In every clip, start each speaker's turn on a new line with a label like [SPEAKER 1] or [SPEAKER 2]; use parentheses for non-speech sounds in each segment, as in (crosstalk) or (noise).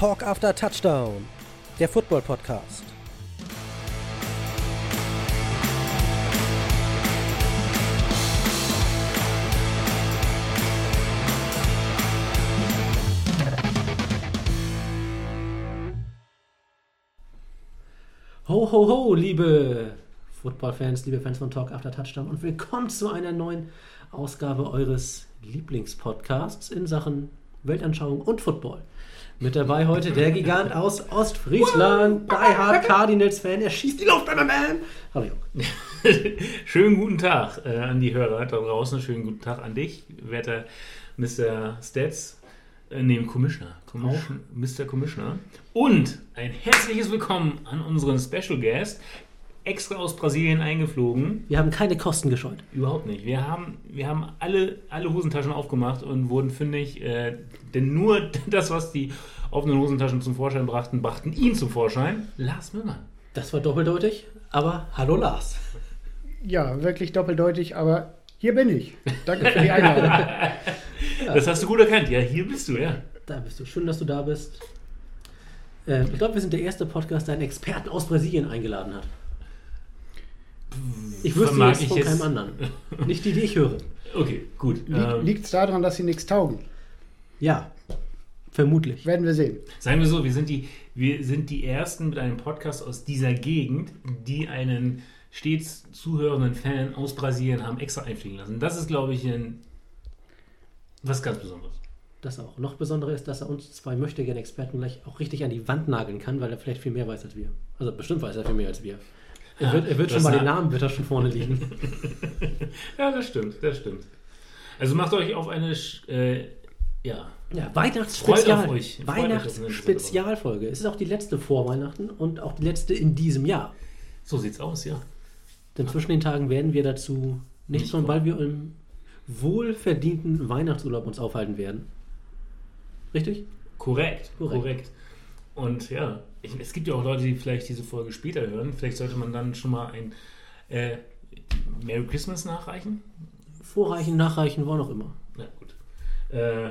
[SPEAKER 1] Talk After Touchdown, der Football Podcast.
[SPEAKER 2] Ho, ho, ho, liebe Football-Fans, liebe Fans von Talk After Touchdown und willkommen zu einer neuen Ausgabe eures Lieblingspodcasts in Sachen Weltanschauung und Football. Mit dabei heute der Gigant aus Ostfriesland, Die Hard Cardinals-Fan, er schießt die Luft, man. Hallo Jörg. (laughs)
[SPEAKER 3] Schönen guten Tag äh, an die Hörer da draußen, schönen guten Tag an dich, werter Mr. Stats, äh, nee, Commissioner, Commission, Mr. Commissioner. Und ein herzliches Willkommen an unseren Special Guest, extra aus Brasilien eingeflogen.
[SPEAKER 2] Wir haben keine Kosten gescheut.
[SPEAKER 3] Überhaupt nicht. Wir haben, wir haben alle, alle Hosentaschen aufgemacht und wurden fündig, äh, denn nur (laughs) das, was die offenen Hosentaschen zum Vorschein brachten, brachten ihn zum Vorschein. Lars Müllmann.
[SPEAKER 2] Das war doppeldeutig, aber hallo Lars.
[SPEAKER 4] Ja, wirklich doppeldeutig, aber hier bin ich. Danke für die Einladung. (laughs) (laughs)
[SPEAKER 3] Das hast du gut erkannt. Ja, hier bist du, ja.
[SPEAKER 2] Da bist du. Schön, dass du da bist. Äh, ich glaube, wir sind der erste Podcast, der einen Experten aus Brasilien eingeladen hat. Ich wüsste
[SPEAKER 3] Vermag
[SPEAKER 2] jetzt
[SPEAKER 3] ich
[SPEAKER 2] von
[SPEAKER 3] jetzt-
[SPEAKER 2] keinem anderen. Nicht die, die ich höre.
[SPEAKER 3] Okay, gut. Ähm,
[SPEAKER 4] Liegt es daran, dass sie nichts taugen?
[SPEAKER 2] Ja, vermutlich.
[SPEAKER 4] Werden wir sehen.
[SPEAKER 3] Sagen wir so, wir sind, die, wir sind die Ersten mit einem Podcast aus dieser Gegend, die einen stets zuhörenden Fan aus Brasilien haben extra einfliegen lassen. Das ist, glaube ich, ein, was ganz Besonderes.
[SPEAKER 2] Das auch. Noch besonderer ist, dass er uns zwei möchte gerne Experten gleich auch richtig an die Wand nageln kann, weil er vielleicht viel mehr weiß als wir. Also bestimmt weiß er viel mehr als wir. Er wird, er wird schon mal den Namen, wird er schon vorne liegen. (laughs)
[SPEAKER 3] Ja, das stimmt, das stimmt. Also macht euch auf eine, äh, ja,
[SPEAKER 2] Ja, Weihnachtsspezial. Weihnachtsspezialfolge. Es ist auch die letzte vor Weihnachten und auch die letzte in diesem Jahr.
[SPEAKER 3] so sieht's aus, ja.
[SPEAKER 2] Denn zwischen den Tagen werden wir dazu nichts
[SPEAKER 3] kommen.
[SPEAKER 2] weil wir im wohlverdienten Weihnachtsurlaub uns aufhalten werden. Richtig?
[SPEAKER 3] Korrekt,
[SPEAKER 2] Korrekt.
[SPEAKER 3] korrekt. Und ja, ich, es gibt ja auch Leute, die vielleicht diese Folge später hören. Vielleicht sollte man dann schon mal ein äh, Merry Christmas nachreichen.
[SPEAKER 2] Vorreichen, nachreichen, wo auch immer.
[SPEAKER 3] Na gut. Äh,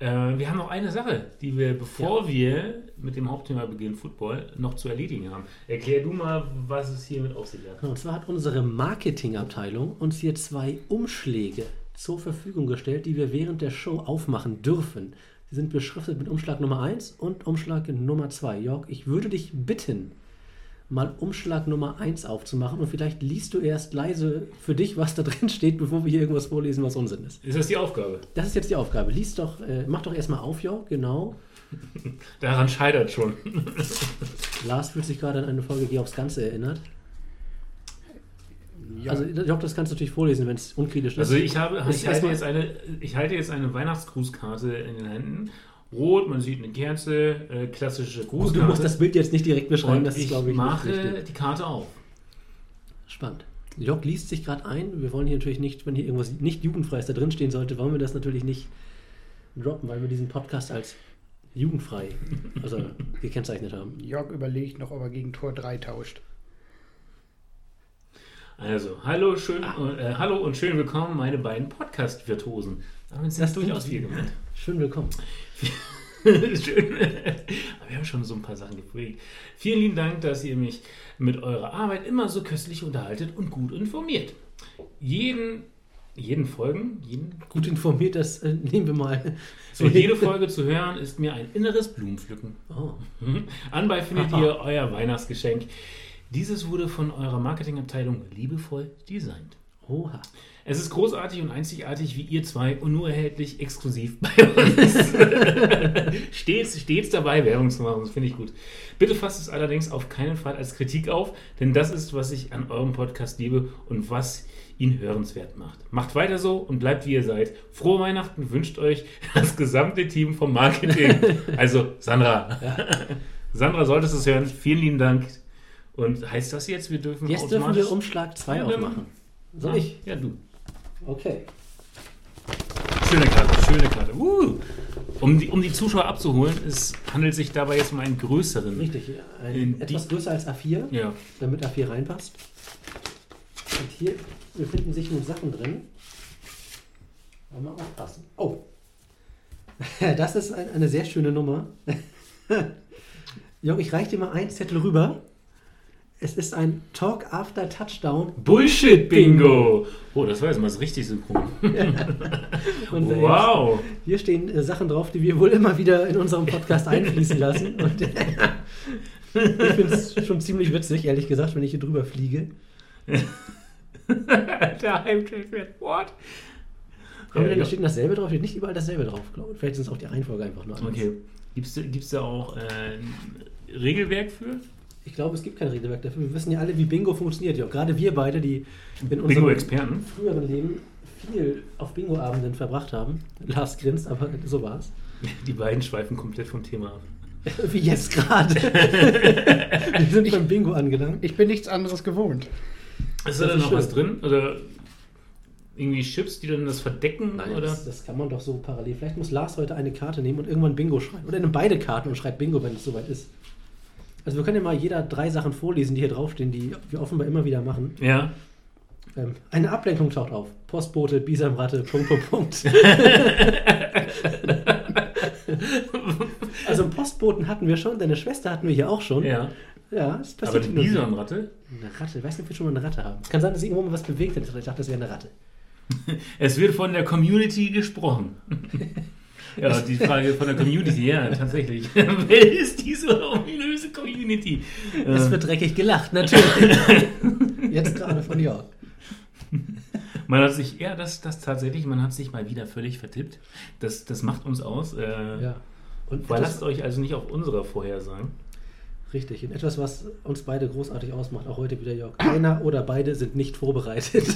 [SPEAKER 3] äh, wir haben noch eine Sache, die wir, bevor wir mit dem Hauptthema beginnen, Football, noch zu erledigen haben. Erklär du mal, was es hier mit auf sich hat.
[SPEAKER 2] Und zwar hat unsere Marketingabteilung uns hier zwei Umschläge zur Verfügung gestellt, die wir während der Show aufmachen dürfen. Sind beschriftet mit Umschlag Nummer 1 und Umschlag Nummer 2. Jörg, ich würde dich bitten, mal Umschlag Nummer 1 aufzumachen und vielleicht liest du erst leise für dich, was da drin steht, bevor wir hier irgendwas vorlesen, was Unsinn ist.
[SPEAKER 3] Ist das die Aufgabe?
[SPEAKER 2] Das ist jetzt die Aufgabe. Lies doch, äh, mach doch erstmal auf, Jörg, genau. (laughs)
[SPEAKER 3] Daran scheitert schon.
[SPEAKER 2] Lars fühlt sich gerade an eine Folge, die aufs Ganze erinnert.
[SPEAKER 4] Ja,
[SPEAKER 2] Also, Jörg, das kannst du natürlich vorlesen, wenn es unkritisch ist.
[SPEAKER 3] Also ich habe,
[SPEAKER 2] Das
[SPEAKER 3] ich halte jetzt eine, ich halte jetzt eine Weihnachtsgrußkarte in den Händen. Rot, man sieht eine Kerze, äh, klassische Grußkarte.
[SPEAKER 2] du musst das Bild jetzt nicht direkt beschreiben,
[SPEAKER 3] und
[SPEAKER 2] das ist,
[SPEAKER 3] ich
[SPEAKER 2] glaube ich,
[SPEAKER 3] mache
[SPEAKER 2] nicht richtig.
[SPEAKER 3] die Karte auf.
[SPEAKER 2] Spannend. Jörg liest sich gerade ein. Wir wollen hier natürlich nicht, wenn hier irgendwas nicht jugendfreies da drin stehen sollte, wollen wir das natürlich nicht droppen, weil wir diesen Podcast als jugendfrei also gekennzeichnet haben.
[SPEAKER 4] Jörg überlegt noch, ob er gegen Tor 3 tauscht.
[SPEAKER 3] Also, hallo, schön, äh, hallo und schön willkommen, meine beiden Podcast-Virtuosen. Damit sind
[SPEAKER 2] Das
[SPEAKER 3] durchaus viel gemeint. (laughs)
[SPEAKER 2] Schön willkommen. (laughs)
[SPEAKER 3] Schön. Aber wir haben schon so ein paar Sachen geprägt. Vielen lieben Dank, dass ihr mich mit eurer Arbeit immer so köstlich unterhaltet und gut informiert. Jeden, jeden Folgen, jeden,
[SPEAKER 2] Gut informiert, das äh, nehmen wir mal.
[SPEAKER 3] so jede (laughs) Folge zu hören, ist mir ein inneres Blumenpflücken.
[SPEAKER 2] Oh,
[SPEAKER 3] Mhm. Anbei findet ihr euer Weihnachtsgeschenk. Dieses wurde von eurer Marketingabteilung liebevoll designt.
[SPEAKER 2] oha.
[SPEAKER 3] Es ist großartig und einzigartig wie ihr zwei und nur erhältlich exklusiv (laughs) bei uns. (laughs) stets, stets dabei, Werbung zu machen, das finde ich gut. Bitte fasst es allerdings auf keinen Fall als Kritik auf, denn das ist, was ich an eurem Podcast liebe und was ihn hörenswert macht. Macht weiter so und bleibt wie ihr seid. Frohe Weihnachten wünscht euch das gesamte Team vom Marketing. (laughs) Also Sandra. Sandra, solltest du es hören. Vielen lieben Dank. Und heißt das jetzt, wir dürfen
[SPEAKER 2] Jetzt dürfen wir Umschlag 2
[SPEAKER 3] Ja,
[SPEAKER 2] aufmachen. Soll ich?
[SPEAKER 3] Ja, du.
[SPEAKER 2] Okay.
[SPEAKER 3] Schöne Karte, schöne Karte. Uh. Um, die, um die Zuschauer abzuholen, es handelt sich dabei jetzt um einen größeren.
[SPEAKER 2] Richtig. Ein,
[SPEAKER 3] die-
[SPEAKER 2] etwas größer als A4,
[SPEAKER 3] Ja.
[SPEAKER 2] damit A4 reinpasst. Und hier befinden sich nun Sachen drin. Mal aufpassen. Oh. (laughs) Das ist ein, eine sehr schöne Nummer. (laughs) Jörg, ich reiche dir mal einen Zettel rüber. Es ist ein Talk After Touchdown.
[SPEAKER 3] Bullshit-Bingo! Oh, das war jetzt mal so richtig synchron. (laughs)
[SPEAKER 2] Und,
[SPEAKER 3] Wow!
[SPEAKER 2] Hier stehen äh, Sachen drauf, die wir wohl immer wieder in unserem Podcast einfließen lassen. (laughs) Und, äh, (laughs) ich finde es schon ziemlich witzig, ehrlich gesagt, wenn ich hier drüber fliege.
[SPEAKER 3] Der Heimtrack wird what?
[SPEAKER 2] Haben wir
[SPEAKER 3] Ja, ja.
[SPEAKER 2] steht dasselbe drauf? Steht nicht überall dasselbe drauf, glaube ich. Vielleicht ist es auch die Reihenfolge einfach nur anders.
[SPEAKER 3] Okay. Gibt es da auch äh, ein Regelwerk für?
[SPEAKER 2] Ich glaube, es gibt kein Regelwerk dafür. Wir wissen ja alle, wie Bingo funktioniert. Ja, gerade wir beide, die in unserem früheren Leben viel auf Bingo-Abenden verbracht haben. Lars grinst, aber so war es.
[SPEAKER 3] Die beiden schweifen komplett vom Thema ab. (laughs)
[SPEAKER 2] Wie jetzt gerade. (laughs) wir sind beim Bingo angelangt.
[SPEAKER 4] Ich bin nichts anderes gewohnt.
[SPEAKER 3] Ist da dann noch
[SPEAKER 2] schön.
[SPEAKER 3] was drin? Oder irgendwie Chips, die dann das verdecken?
[SPEAKER 2] Nein,
[SPEAKER 3] oder?
[SPEAKER 2] das, das kann man doch so parallel. Vielleicht muss Lars heute eine Karte nehmen und irgendwann Bingo schreiben. Oder nimmt beide Karten und schreibt Bingo, wenn es soweit ist. Also wir können ja mal jeder drei Sachen vorlesen, die hier draufstehen, die wir offenbar immer wieder machen.
[SPEAKER 3] Ja.
[SPEAKER 2] Ähm, eine Ablenkung taucht auf. Postbote, Bisamratte, Punkt, Punkt, Punkt. (laughs) also einen Postboten hatten wir schon, deine Schwester hatten wir hier auch schon.
[SPEAKER 3] Ja.
[SPEAKER 2] Ja, das
[SPEAKER 3] Aber
[SPEAKER 2] passiert und wieder.
[SPEAKER 3] Bisonratte?
[SPEAKER 2] Eine Ratte, ich weiß nicht, ob wir schon mal eine Ratte haben. Kann sein, dass irgendwo mal was bewegt hat. Ich dachte, das wäre eine Ratte. (laughs)
[SPEAKER 3] Es wird von der Community gesprochen. (laughs) Ja, die Frage von der (laughs) Community, ja, tatsächlich. (laughs) Wer ist diese ominöse Community?
[SPEAKER 2] Es
[SPEAKER 3] Äh,
[SPEAKER 2] wird dreckig gelacht, natürlich. (laughs) Jetzt gerade von Jörg.
[SPEAKER 3] man hat sich, ja, das, das tatsächlich, man hat sich mal wieder völlig vertippt. Das, das macht uns aus. Äh,
[SPEAKER 2] Ja. Und
[SPEAKER 3] Verlasst euch also nicht auf unsere Vorhersagen.
[SPEAKER 2] richtig. Und etwas, was uns beide großartig ausmacht, auch heute wieder Jörg. Einer oder beide sind nicht vorbereitet.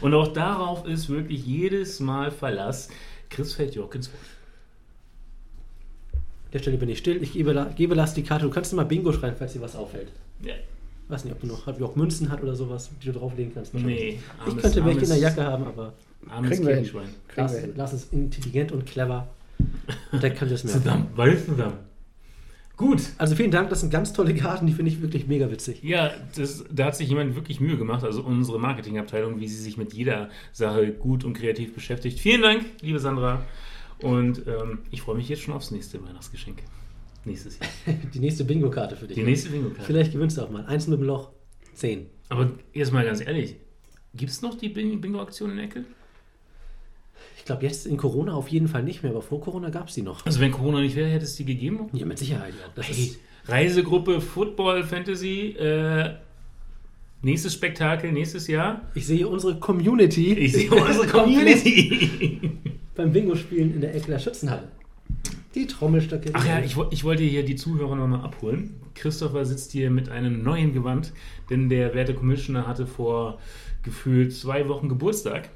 [SPEAKER 3] Und auch darauf ist wirklich jedes Mal Verlass. Chris fällt Jörg ins Wort.
[SPEAKER 2] An der Stelle bin ich still. Ich gebe, gebe Lars die Karte. Du kannst mal Bingo schreiben, falls dir was auffällt.
[SPEAKER 3] Ja.
[SPEAKER 2] weiß nicht, ob du noch ob du auch Münzen hat oder sowas, die du drauflegen kannst.
[SPEAKER 3] Nee,
[SPEAKER 2] Ich könnte welche in der Jacke haben, aber
[SPEAKER 3] Armes
[SPEAKER 4] Kriegen wir hin. Kriegen
[SPEAKER 2] Lars,
[SPEAKER 4] wir hin.
[SPEAKER 2] Lars ist intelligent und clever. Und der kann das (laughs) merken.
[SPEAKER 3] Zusammen, beide zusammen. Gut.
[SPEAKER 2] Also vielen Dank, das sind ganz tolle Karten, die finde ich wirklich mega witzig.
[SPEAKER 3] Ja, das, da hat sich jemand wirklich Mühe gemacht, also unsere Marketingabteilung, wie sie sich mit jeder Sache gut und kreativ beschäftigt. Vielen Dank, liebe Sandra. Und ähm, ich freue mich jetzt schon aufs nächste Weihnachtsgeschenk. Nächstes Jahr. (laughs)
[SPEAKER 2] Die nächste Bingo-Karte für dich.
[SPEAKER 3] Die nächste Bingo-Karte.
[SPEAKER 2] Vielleicht gewinnst du auch mal. Eins mit dem Loch, zehn.
[SPEAKER 3] Aber jetzt mal ganz ehrlich, gibt es noch die Bing- Bingo-Aktion in Ecke?
[SPEAKER 2] Ich glaube, jetzt in Corona auf jeden Fall nicht mehr, aber vor Corona gab es die noch.
[SPEAKER 3] Also wenn Corona nicht wäre, hätte es die gegeben?
[SPEAKER 2] Ja, mit Sicherheit, ja.
[SPEAKER 3] Hey, Reisegruppe Football Fantasy. Äh, nächstes Spektakel, nächstes Jahr.
[SPEAKER 2] ich sehe unsere Community
[SPEAKER 3] Ich sehe unsere (laughs) Community. (laughs)
[SPEAKER 2] beim Bingo-Spielen in der Eckler Schützenhalle. Die Trommelstöcke.
[SPEAKER 3] Ach ja, ich, ich wollte hier die Zuhörer nochmal abholen. Christopher sitzt hier mit einem neuen Gewand, denn der werte Commissioner hatte vor gefühlt zwei Wochen Geburtstag.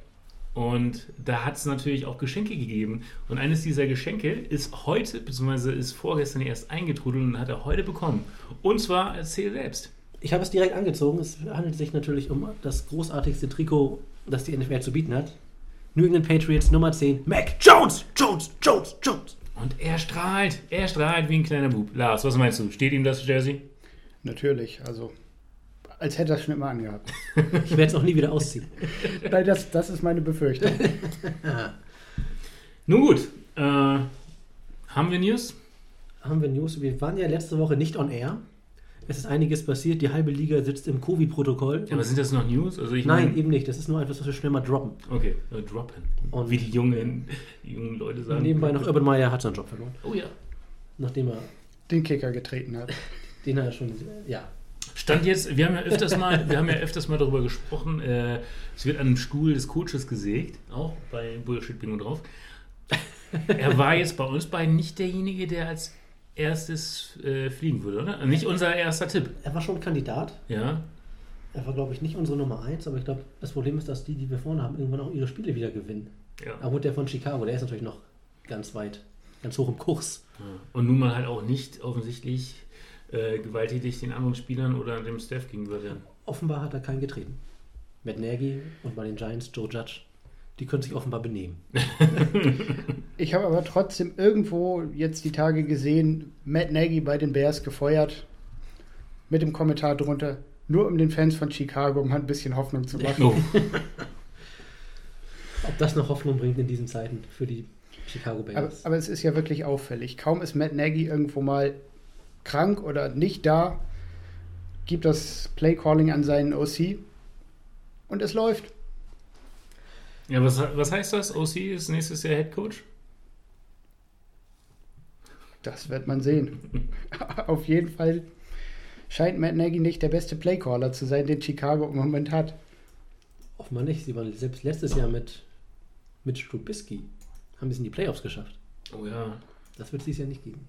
[SPEAKER 3] Und da hat es natürlich auch Geschenke gegeben. Und eines dieser Geschenke ist heute, beziehungsweise ist vorgestern erst eingetrudelt und hat er heute bekommen. Und zwar erzähl selbst.
[SPEAKER 2] Ich habe es direkt angezogen. Es handelt sich natürlich um das großartigste Trikot, das die NFL zu bieten hat. New England Patriots Nummer 10, Mac Jones, Jones, Jones, Jones.
[SPEAKER 3] Und er strahlt, er strahlt wie ein kleiner Bub. Lars, was meinst du? Steht ihm das Jersey?
[SPEAKER 4] Natürlich, also als hätte er es schon immer angehabt. (laughs)
[SPEAKER 2] Ich werde es auch nie wieder ausziehen. (laughs)
[SPEAKER 4] Nein, das, das ist meine Befürchtung. (laughs)
[SPEAKER 3] Nun gut, äh, haben wir News?
[SPEAKER 2] Haben wir News? Wir waren ja letzte Woche nicht on air. Es ist einiges passiert. Die halbe Liga sitzt im Covid-Protokoll.
[SPEAKER 3] Ja, aber sind das noch News? Also ich
[SPEAKER 2] Nein,
[SPEAKER 3] meine-
[SPEAKER 2] eben nicht. Das ist nur etwas, was wir schnell mal droppen.
[SPEAKER 3] Okay, äh, droppen.
[SPEAKER 2] Und-
[SPEAKER 3] wie die jungen, die jungen Leute sagen.
[SPEAKER 2] Nebenbei noch Urban Meyer hat seinen Job verloren.
[SPEAKER 3] Oh ja.
[SPEAKER 2] Nachdem er,
[SPEAKER 4] Den Kicker getreten hat.
[SPEAKER 2] den er schon, ja.
[SPEAKER 3] Stand jetzt, wir haben ja öfters mal, wir haben ja öfters mal darüber gesprochen, äh, es wird an dem Stuhl des Coaches gesägt, auch bei Bullshit Bingo drauf. Er war jetzt bei uns beiden nicht derjenige, der als erstes äh, fliegen würde, oder? Nicht unser erster Tipp.
[SPEAKER 2] Er war schon Kandidat.
[SPEAKER 3] Ja.
[SPEAKER 2] Er war, glaube ich, nicht unsere Nummer 1, aber ich glaube, das Problem ist, dass die, die wir vorne haben, irgendwann auch ihre Spiele wieder gewinnen.
[SPEAKER 3] ja.
[SPEAKER 2] Aber gut, der von Chicago, der ist natürlich noch ganz weit, ganz hoch im Kurs.
[SPEAKER 3] Und nun mal halt auch nicht offensichtlich äh, gewalttätig den anderen Spielern oder dem Staff gegenüber werden.
[SPEAKER 2] Offenbar hat er keinen getreten. Matt Nagy und bei den Giants Joe Judge, die können sich offenbar benehmen. (laughs)
[SPEAKER 4] Ich habe aber trotzdem irgendwo jetzt die Tage gesehen, Matt Nagy bei den Bears gefeuert. Mit dem Kommentar drunter, nur um den Fans von Chicago mal ein bisschen Hoffnung zu machen.
[SPEAKER 3] Oh. (laughs)
[SPEAKER 2] Ob das noch Hoffnung bringt in diesen Zeiten für die Chicago
[SPEAKER 4] Aber,
[SPEAKER 2] Bears.
[SPEAKER 4] aber es ist ja wirklich auffällig. Kaum ist Matt Nagy irgendwo mal krank oder nicht da, gibt das Playcalling an seinen OC und es läuft.
[SPEAKER 3] Ja, was, was heißt das? OC ist nächstes Jahr Head Coach?
[SPEAKER 4] Das wird man sehen. (laughs) Auf jeden Fall scheint Matt Nagy nicht der beste Playcaller zu sein, den Chicago im Moment hat.
[SPEAKER 2] Offenbar nicht. Sie waren selbst letztes Jahr mit, mit Strubisky. Haben es in die Playoffs geschafft.
[SPEAKER 3] Oh ja.
[SPEAKER 2] Das wird es dieses Jahr nicht geben.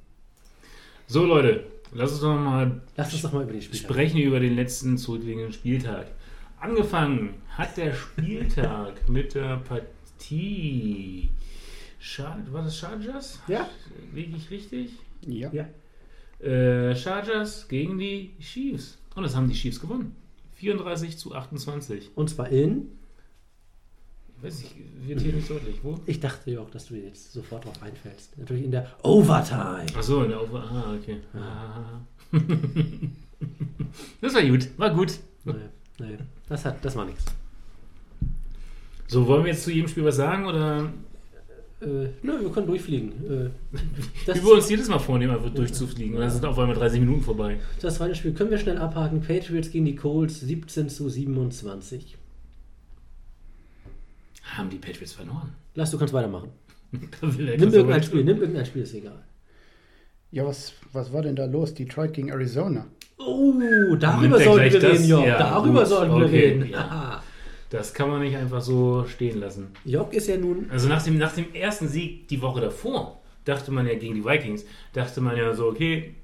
[SPEAKER 3] So, Leute, lass uns doch mal
[SPEAKER 2] Lass uns doch mal über die Spiele
[SPEAKER 3] sprechen über den letzten zurückliegenden Spieltag. Angefangen hat der Spieltag (laughs) mit der Partie. Char war das Chargers?
[SPEAKER 2] Ja.
[SPEAKER 3] Liege ich richtig?
[SPEAKER 4] Ja.
[SPEAKER 2] Ja.
[SPEAKER 3] Äh, Chargers gegen die Chiefs. Und das haben die Chiefs gewonnen. 34 zu 28.
[SPEAKER 2] Und zwar in.
[SPEAKER 3] Ich weiß nicht, wird hier nicht deutlich. Wo?
[SPEAKER 2] Ich dachte ja auch, dass du jetzt sofort drauf einfällst. Natürlich in der Overtime.
[SPEAKER 3] Achso, in der Over. Ah, okay. Ah. (laughs) das war gut. War gut.
[SPEAKER 2] Naja, naja. Das, hat, das war nichts.
[SPEAKER 3] So, wollen wir jetzt zu jedem Spiel was sagen? Oder
[SPEAKER 2] Äh, nö, wir können durchfliegen. Äh,
[SPEAKER 3] wir uns jedes Mal vornehmen, einfach durchzufliegen? Und dann sind auf einmal 30 Minuten vorbei.
[SPEAKER 2] das zweite Spiel können wir schnell abhaken. Patriots gegen die Colts 17 zu 27.
[SPEAKER 3] Haben die Patriots verloren?
[SPEAKER 2] Lass, du kannst weitermachen. (laughs)
[SPEAKER 3] Er
[SPEAKER 2] Nimm irgendein Spiel, nimm irgendein Spiel, ist egal.
[SPEAKER 4] Ja, was, was war denn da los? Detroit gegen Arizona.
[SPEAKER 2] Oh, darüber
[SPEAKER 3] er
[SPEAKER 2] sollten wir reden, Jörg.
[SPEAKER 3] Ja,
[SPEAKER 2] darüber
[SPEAKER 3] gut,
[SPEAKER 2] sollten wir
[SPEAKER 3] okay,
[SPEAKER 2] reden.
[SPEAKER 3] ja. Das kann man nicht einfach so stehen lassen.
[SPEAKER 2] Jörg ist ja nun.
[SPEAKER 3] Also nach dem, nach dem ersten Sieg die Woche davor, dachte man ja gegen die Vikings, dachte man ja so, okay,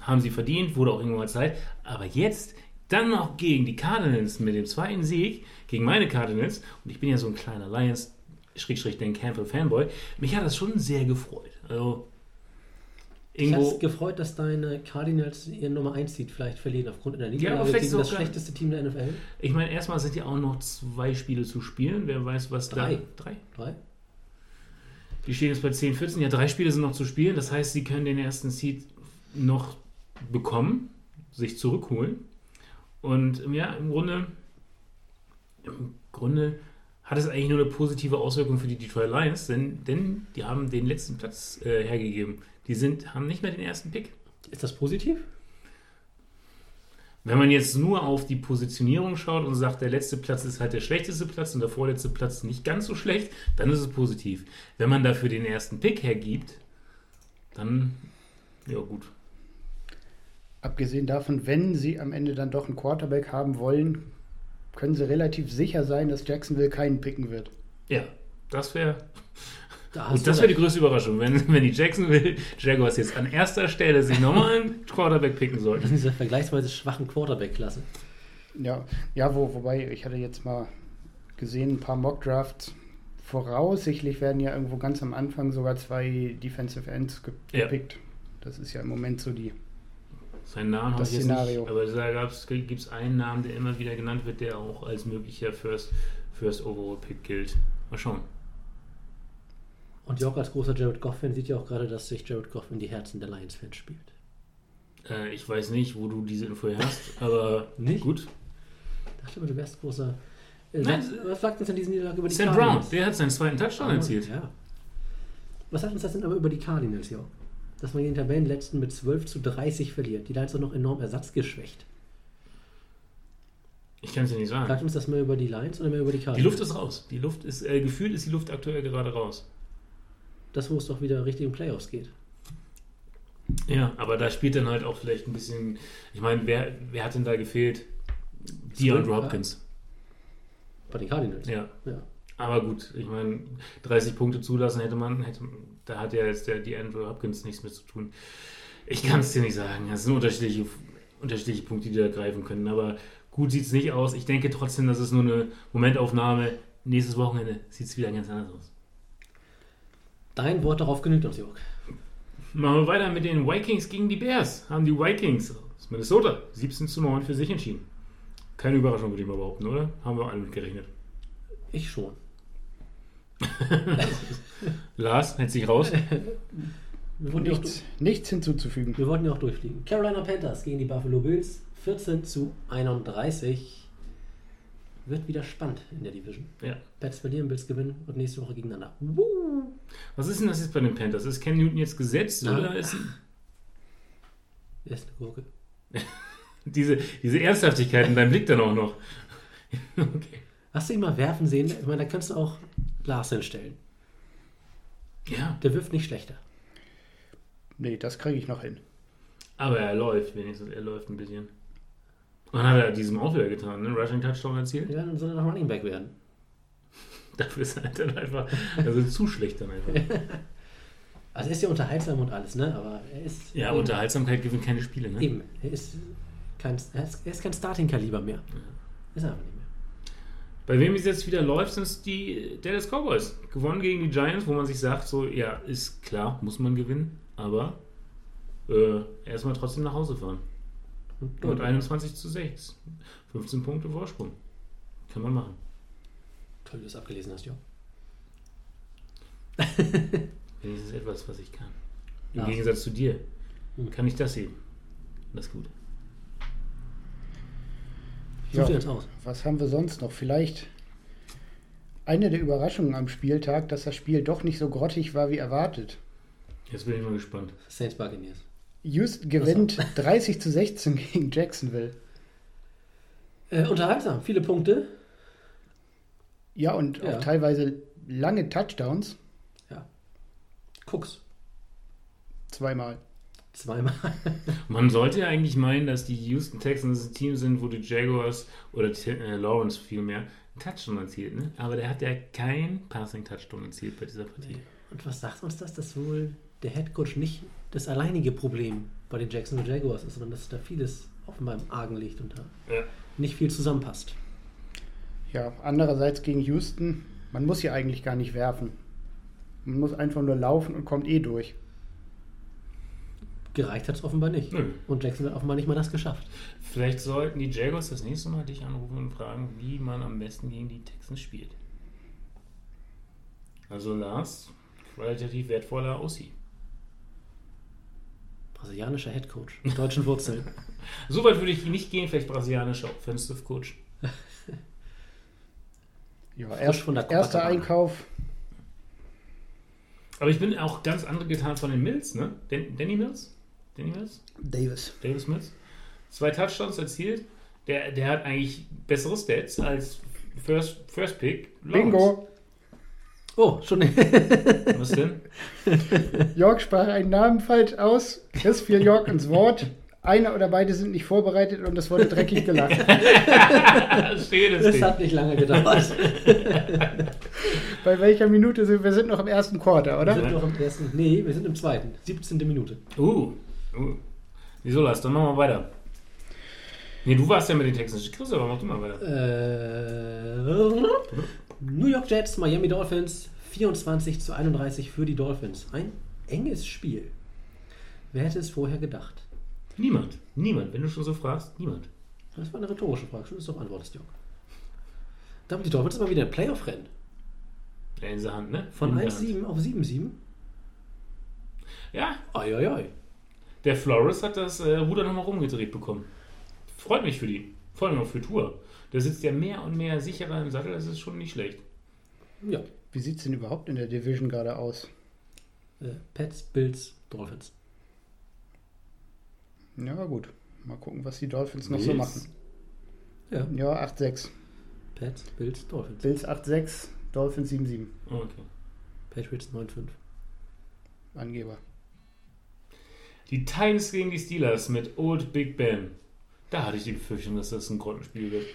[SPEAKER 3] haben sie verdient, wurde auch irgendwann mal Zeit. Aber jetzt dann noch gegen die Cardinals mit dem zweiten Sieg, gegen meine Cardinals, und ich bin ja so ein kleiner Lions, Schrägstrich, den Campbell Fanboy, mich hat das schon sehr gefreut. Also
[SPEAKER 2] Ich habe gefreut, dass deine Cardinals ihren Nummer 1 Seed vielleicht verlieren aufgrund einer Niederlage
[SPEAKER 3] aber vielleicht
[SPEAKER 2] das schlechteste Team der NFL.
[SPEAKER 3] Ich meine, erstmal sind ja auch noch zwei Spiele zu spielen. Wer weiß, was
[SPEAKER 2] Drei.
[SPEAKER 3] da. Drei.
[SPEAKER 2] Drei?
[SPEAKER 3] Die stehen jetzt bei 10, 14. Ja, drei Spiele sind noch zu spielen. Das heißt, sie können den ersten Seed noch bekommen, sich zurückholen. Und ja, im Grunde, im Grunde hat es eigentlich nur eine positive Auswirkung für die Detroit Lions, denn, denn die haben den letzten Platz äh, hergegeben. Die sind, haben nicht mehr den ersten Pick.
[SPEAKER 2] Ist das positiv?
[SPEAKER 3] Wenn man jetzt nur auf die Positionierung schaut und sagt, der letzte Platz ist halt der schlechteste Platz und der vorletzte Platz nicht ganz so schlecht, dann ist es positiv. Wenn man dafür den ersten Pick hergibt, dann, ja gut.
[SPEAKER 4] Abgesehen davon, wenn sie am Ende dann doch einen Quarterback haben wollen, können sie relativ sicher sein, dass Jacksonville keinen picken wird.
[SPEAKER 3] Ja, das wäre
[SPEAKER 2] Da
[SPEAKER 3] und das wäre die größte Überraschung, wenn, wenn die Jacksonville Jaguars jetzt an erster Stelle sich nochmal einen Quarterback picken
[SPEAKER 2] Das
[SPEAKER 3] sollten.
[SPEAKER 2] ist diese vergleichsweise schwachen Quarterback-Klasse.
[SPEAKER 4] Ja, ja wo, wobei, ich hatte jetzt mal gesehen, ein paar Mock-Drafts. Voraussichtlich werden ja irgendwo ganz am Anfang sogar zwei Defensive Ends ge-
[SPEAKER 3] Ja.
[SPEAKER 4] gepickt. Das ist ja im Moment so die.
[SPEAKER 3] Seinen Namen habe
[SPEAKER 4] Das
[SPEAKER 3] ich jetzt
[SPEAKER 4] Szenario.
[SPEAKER 3] nicht, aber da gibt es einen Namen, der immer wieder genannt wird, der auch als möglicher First, First Overall Pick gilt. Mal schauen.
[SPEAKER 2] Und Jörg als großer Jared Goff-Fan sieht ja auch gerade, dass sich Jared Goff in die Herzen der Lions-Fans spielt.
[SPEAKER 3] Äh, ich weiß nicht, wo du diese Info hast, (laughs) aber
[SPEAKER 2] Nicht?
[SPEAKER 3] gut.
[SPEAKER 2] Ich dachte immer, du wärst großer. Äh,
[SPEAKER 3] Nein,
[SPEAKER 2] was, sagt uns denn diese Niederlage über die
[SPEAKER 3] Sam Brown,
[SPEAKER 2] Cardinals?
[SPEAKER 3] der hat seinen zweiten Touchdown
[SPEAKER 2] Ah,
[SPEAKER 3] erzielt.
[SPEAKER 2] Ja. Was sagt uns das denn aber über die Cardinals, Jörg? Dass man den Tabellenletzten mit 12 zu 30 verliert. Die Lions sind noch enorm ersatzgeschwächt.
[SPEAKER 3] Ich kann es dir nicht sagen.
[SPEAKER 2] Sagt uns das mehr über die Lions oder mehr über die Cardinals?
[SPEAKER 3] Die Luft ist raus. Die Luft ist, äh, gefühlt ist die Luft aktuell gerade raus.
[SPEAKER 2] Das, wo es doch wieder richtig in Playoffs geht.
[SPEAKER 3] Ja, aber da spielt dann halt auch vielleicht ein bisschen. Ich meine, wer, wer hat denn da gefehlt? DeAndre
[SPEAKER 2] ja.
[SPEAKER 3] Hopkins.
[SPEAKER 2] Bei den Cardinals.
[SPEAKER 3] Ja.
[SPEAKER 2] ja.
[SPEAKER 3] Aber gut, ich meine, 30 Punkte zulassen hätte man, hätte, da hat ja jetzt der DeAndre Hopkins nichts mit zu tun. Ich kann es dir nicht sagen. Das sind unterschiedliche, unterschiedliche Punkte, die da greifen können. Aber gut sieht es nicht aus. Ich denke trotzdem, das ist nur eine Momentaufnahme. Nächstes Wochenende sieht es wieder ganz anders aus.
[SPEAKER 2] Dein Wort darauf genügt uns, Jörg.
[SPEAKER 3] Machen wir weiter mit den Vikings gegen die Bears. Haben die Vikings aus Minnesota 17 zu 9 für sich entschieden. Keine Überraschung, würde ich mal behaupten, oder? Haben wir alle mit gerechnet.
[SPEAKER 2] Ich schon. (laughs)
[SPEAKER 3] Lars hält sich raus.
[SPEAKER 4] Nichts, nichts hinzuzufügen.
[SPEAKER 2] wir wollten ja auch durchfliegen. Carolina Panthers gegen die Buffalo Bills 14 zu 31. Wird wieder spannend in der Division.
[SPEAKER 3] Ja.
[SPEAKER 2] Pets verlieren, Bills gewinnen und nächste Woche gegeneinander. Woo!
[SPEAKER 3] Was ist denn das jetzt bei den Panthers? Ist Ken Newton jetzt gesetzt
[SPEAKER 2] Na.
[SPEAKER 3] oder ist
[SPEAKER 2] Er ist eine Gurke. (laughs)
[SPEAKER 3] diese, diese Ernsthaftigkeit in deinem Blick dann auch noch? (laughs) okay.
[SPEAKER 2] Hast du ihn mal werfen sehen? Ich meine, da kannst du auch Lars hinstellen.
[SPEAKER 3] Ja,
[SPEAKER 2] Der wirft nicht schlechter.
[SPEAKER 4] Nee, das kriege ich noch hin.
[SPEAKER 3] aber er läuft wenigstens. Er läuft ein bisschen. Und dann hat er diesem auch wieder getan, ne? Rushing Touchdown erzielt.
[SPEAKER 2] Ja, dann soll er noch Running Back werden. (laughs)
[SPEAKER 3] Dafür ist er dann einfach, also zu schlecht dann einfach. (laughs)
[SPEAKER 2] Also er ist ja unterhaltsam und alles, ne? Aber er ist.
[SPEAKER 3] Ja,
[SPEAKER 2] eben,
[SPEAKER 3] Unterhaltsamkeit gewinnt keine Spiele, ne?
[SPEAKER 2] Eben. Er ist kein, er ist, er ist kein Starting-Kaliber mehr. Ist er einfach nicht mehr.
[SPEAKER 3] Bei wem es jetzt wieder läuft, sind es die Dallas Cowboys. Gewonnen gegen die Giants, wo man sich sagt, so, ja, ist klar, muss man gewinnen, aber äh, erstmal trotzdem nach Hause fahren.
[SPEAKER 2] Und,
[SPEAKER 3] Mit 21 zu 6. 15 Punkte Vorsprung. Kann man machen.
[SPEAKER 2] Toll, wie du es abgelesen hast, Jo.
[SPEAKER 3] Wenigstens (laughs) etwas, was ich kann. Im
[SPEAKER 2] Ja.
[SPEAKER 3] Gegensatz zu dir
[SPEAKER 2] Hm.
[SPEAKER 3] kann ich das eben. Das ist gut.
[SPEAKER 2] Such dir jetzt aus.
[SPEAKER 4] Was haben wir sonst noch? Vielleicht eine der Überraschungen am Spieltag, dass das Spiel doch nicht so grottig war wie erwartet.
[SPEAKER 3] Jetzt bin ich mal gespannt.
[SPEAKER 2] Saints Buccaneers.
[SPEAKER 4] Houston gewinnt 30 zu 16 (laughs) gegen Jacksonville.
[SPEAKER 2] Äh, unterhaltsam, viele Punkte.
[SPEAKER 4] Ja, und
[SPEAKER 2] Ja.
[SPEAKER 4] auch teilweise lange Touchdowns.
[SPEAKER 2] Cooks.
[SPEAKER 4] Zweimal.
[SPEAKER 2] Zweimal. (laughs)
[SPEAKER 3] Man sollte ja eigentlich meinen, dass die Houston Texans ein Team sind, wo die Jaguars oder äh, Lawrence vielmehr einen Touchdown erzielt. Ne? Aber der hat ja kein Passing-Touchdown erzielt bei dieser Partie.
[SPEAKER 2] Und was sagt uns das, dass wohl der Headcoach nicht das alleinige Problem bei den Jacksonville Jaguars ist, sondern dass da vieles offenbar im Argen liegt und da
[SPEAKER 3] Ja.
[SPEAKER 2] nicht viel zusammenpasst.
[SPEAKER 4] Ja, andererseits gegen Houston, man muss hier eigentlich gar nicht werfen. Man muss einfach nur laufen und kommt eh durch.
[SPEAKER 2] Gereicht hat es offenbar nicht.
[SPEAKER 3] Nö.
[SPEAKER 2] Und Jacksonville hat offenbar nicht mal das geschafft.
[SPEAKER 3] Vielleicht sollten die Jaguars das nächste Mal dich anrufen und fragen, wie man am besten gegen die Texans spielt. Also Lars, qualitativ wertvoller Aussie.
[SPEAKER 2] Brasilianischer Headcoach mit deutschen Wurzeln. (laughs)
[SPEAKER 3] Soweit würde ich nicht gehen, vielleicht brasilianischer Offensive Coach.
[SPEAKER 4] Ja, erst,
[SPEAKER 2] von der
[SPEAKER 4] erster. Einkauf.
[SPEAKER 3] Aber ich bin auch ganz andere getan von den Mills, ne? Dan Danny Mills? Mills?
[SPEAKER 4] Davis.
[SPEAKER 3] Davis Mills? Zwei Touchdowns erzielt. Der, der hat eigentlich bessere Stats als First, First Pick. Lawrence.
[SPEAKER 4] Bingo.
[SPEAKER 2] Oh, schon. (laughs)
[SPEAKER 3] Was denn?
[SPEAKER 4] York sprach einen Namen falsch aus. Chris fiel York ins Wort. Einer oder beide sind nicht vorbereitet und es wurde dreckig gelacht. (laughs)
[SPEAKER 3] Steht es
[SPEAKER 2] Das
[SPEAKER 3] Ding.
[SPEAKER 2] hat nicht lange gedauert. (laughs)
[SPEAKER 4] Bei welcher Minute sind wir? sind noch im ersten Quarter,
[SPEAKER 2] Wir
[SPEAKER 4] oder?
[SPEAKER 2] sind noch im ersten. Nee, wir sind im zweiten. 17. Minute.
[SPEAKER 3] Uh, uh. Wieso Lars? Dann machen wir weiter. Nee, du warst ja mit den Texans. Aber mach du mal weiter.
[SPEAKER 2] Äh, New York Jets, Miami Dolphins, 24 zu 31 für die Dolphins. Ein enges Spiel. Wer hätte es vorher gedacht?
[SPEAKER 3] Niemand. Niemand. Wenn du schon so fragst, niemand.
[SPEAKER 2] Das war eine rhetorische Frage. Schön, dass du antwortest, Jörg. Da haben die Dolphins immer wieder ein Playoff-Rennen.
[SPEAKER 3] In der Hand, ne?
[SPEAKER 2] Von
[SPEAKER 3] In der Hand.
[SPEAKER 2] 1-7 auf 7-7.
[SPEAKER 3] Ja,
[SPEAKER 2] Oi, oi, oi.
[SPEAKER 3] Der Flores hat das äh, Ruder nochmal rumgedreht bekommen. Freut mich für die. Vor allem auch für Tour. Der sitzt ja mehr und mehr sicherer im Sattel. Das ist schon nicht schlecht.
[SPEAKER 2] Ja.
[SPEAKER 4] Wie sieht es denn überhaupt in der Division gerade aus?
[SPEAKER 2] Äh, Pets, Bills, Dolphins.
[SPEAKER 4] Ja, gut. Mal gucken, was die Dolphins noch so
[SPEAKER 3] Bills.
[SPEAKER 4] machen.
[SPEAKER 2] Ja.
[SPEAKER 4] Ja, 8-6.
[SPEAKER 2] Pets, Bills, Dolphins.
[SPEAKER 4] Bills 8-6, Dolphins 7-7.
[SPEAKER 3] Okay.
[SPEAKER 2] Patriots 9-5.
[SPEAKER 4] Angeber.
[SPEAKER 3] Die Titans gegen die Steelers mit Old Big Ben. Da hatte ich die Befürchtung, dass das ein Grottenspiel wird.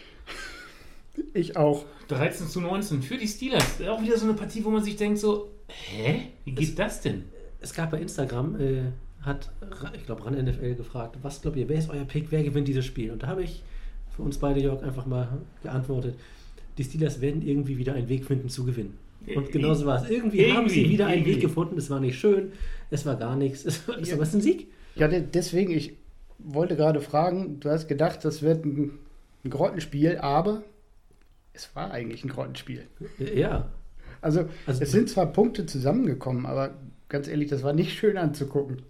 [SPEAKER 4] Ich auch.
[SPEAKER 3] 13 zu 19 für die Steelers. Auch wieder so eine Partie, wo man sich denkt so, hä? Wie geht das denn?
[SPEAKER 2] Es gab bei Instagram, äh, hat, ich glaube, RAN NFL gefragt, was glaubt ihr, wer ist euer Pick, wer gewinnt dieses Spiel? Und da habe ich für uns beide, Jörg, einfach mal geantwortet, die Steelers werden irgendwie wieder einen Weg finden zu gewinnen. Und genauso war es. Irgendwie, haben sie
[SPEAKER 3] Irgendwie,
[SPEAKER 2] wieder einen Weg
[SPEAKER 3] irgendwie.
[SPEAKER 2] gefunden. Es war nicht schön, es war gar nichts. Es war, es
[SPEAKER 4] Ja.
[SPEAKER 2] war ein Sieg.
[SPEAKER 4] Ja, de- deswegen, ich wollte gerade fragen, du hast gedacht, das wird ein, ein Grottenspiel, aber es war eigentlich ein Grottenspiel.
[SPEAKER 2] Ja.
[SPEAKER 4] Also,
[SPEAKER 2] Also-
[SPEAKER 4] es sind zwar Punkte zusammengekommen, aber ganz ehrlich, das war nicht schön anzugucken.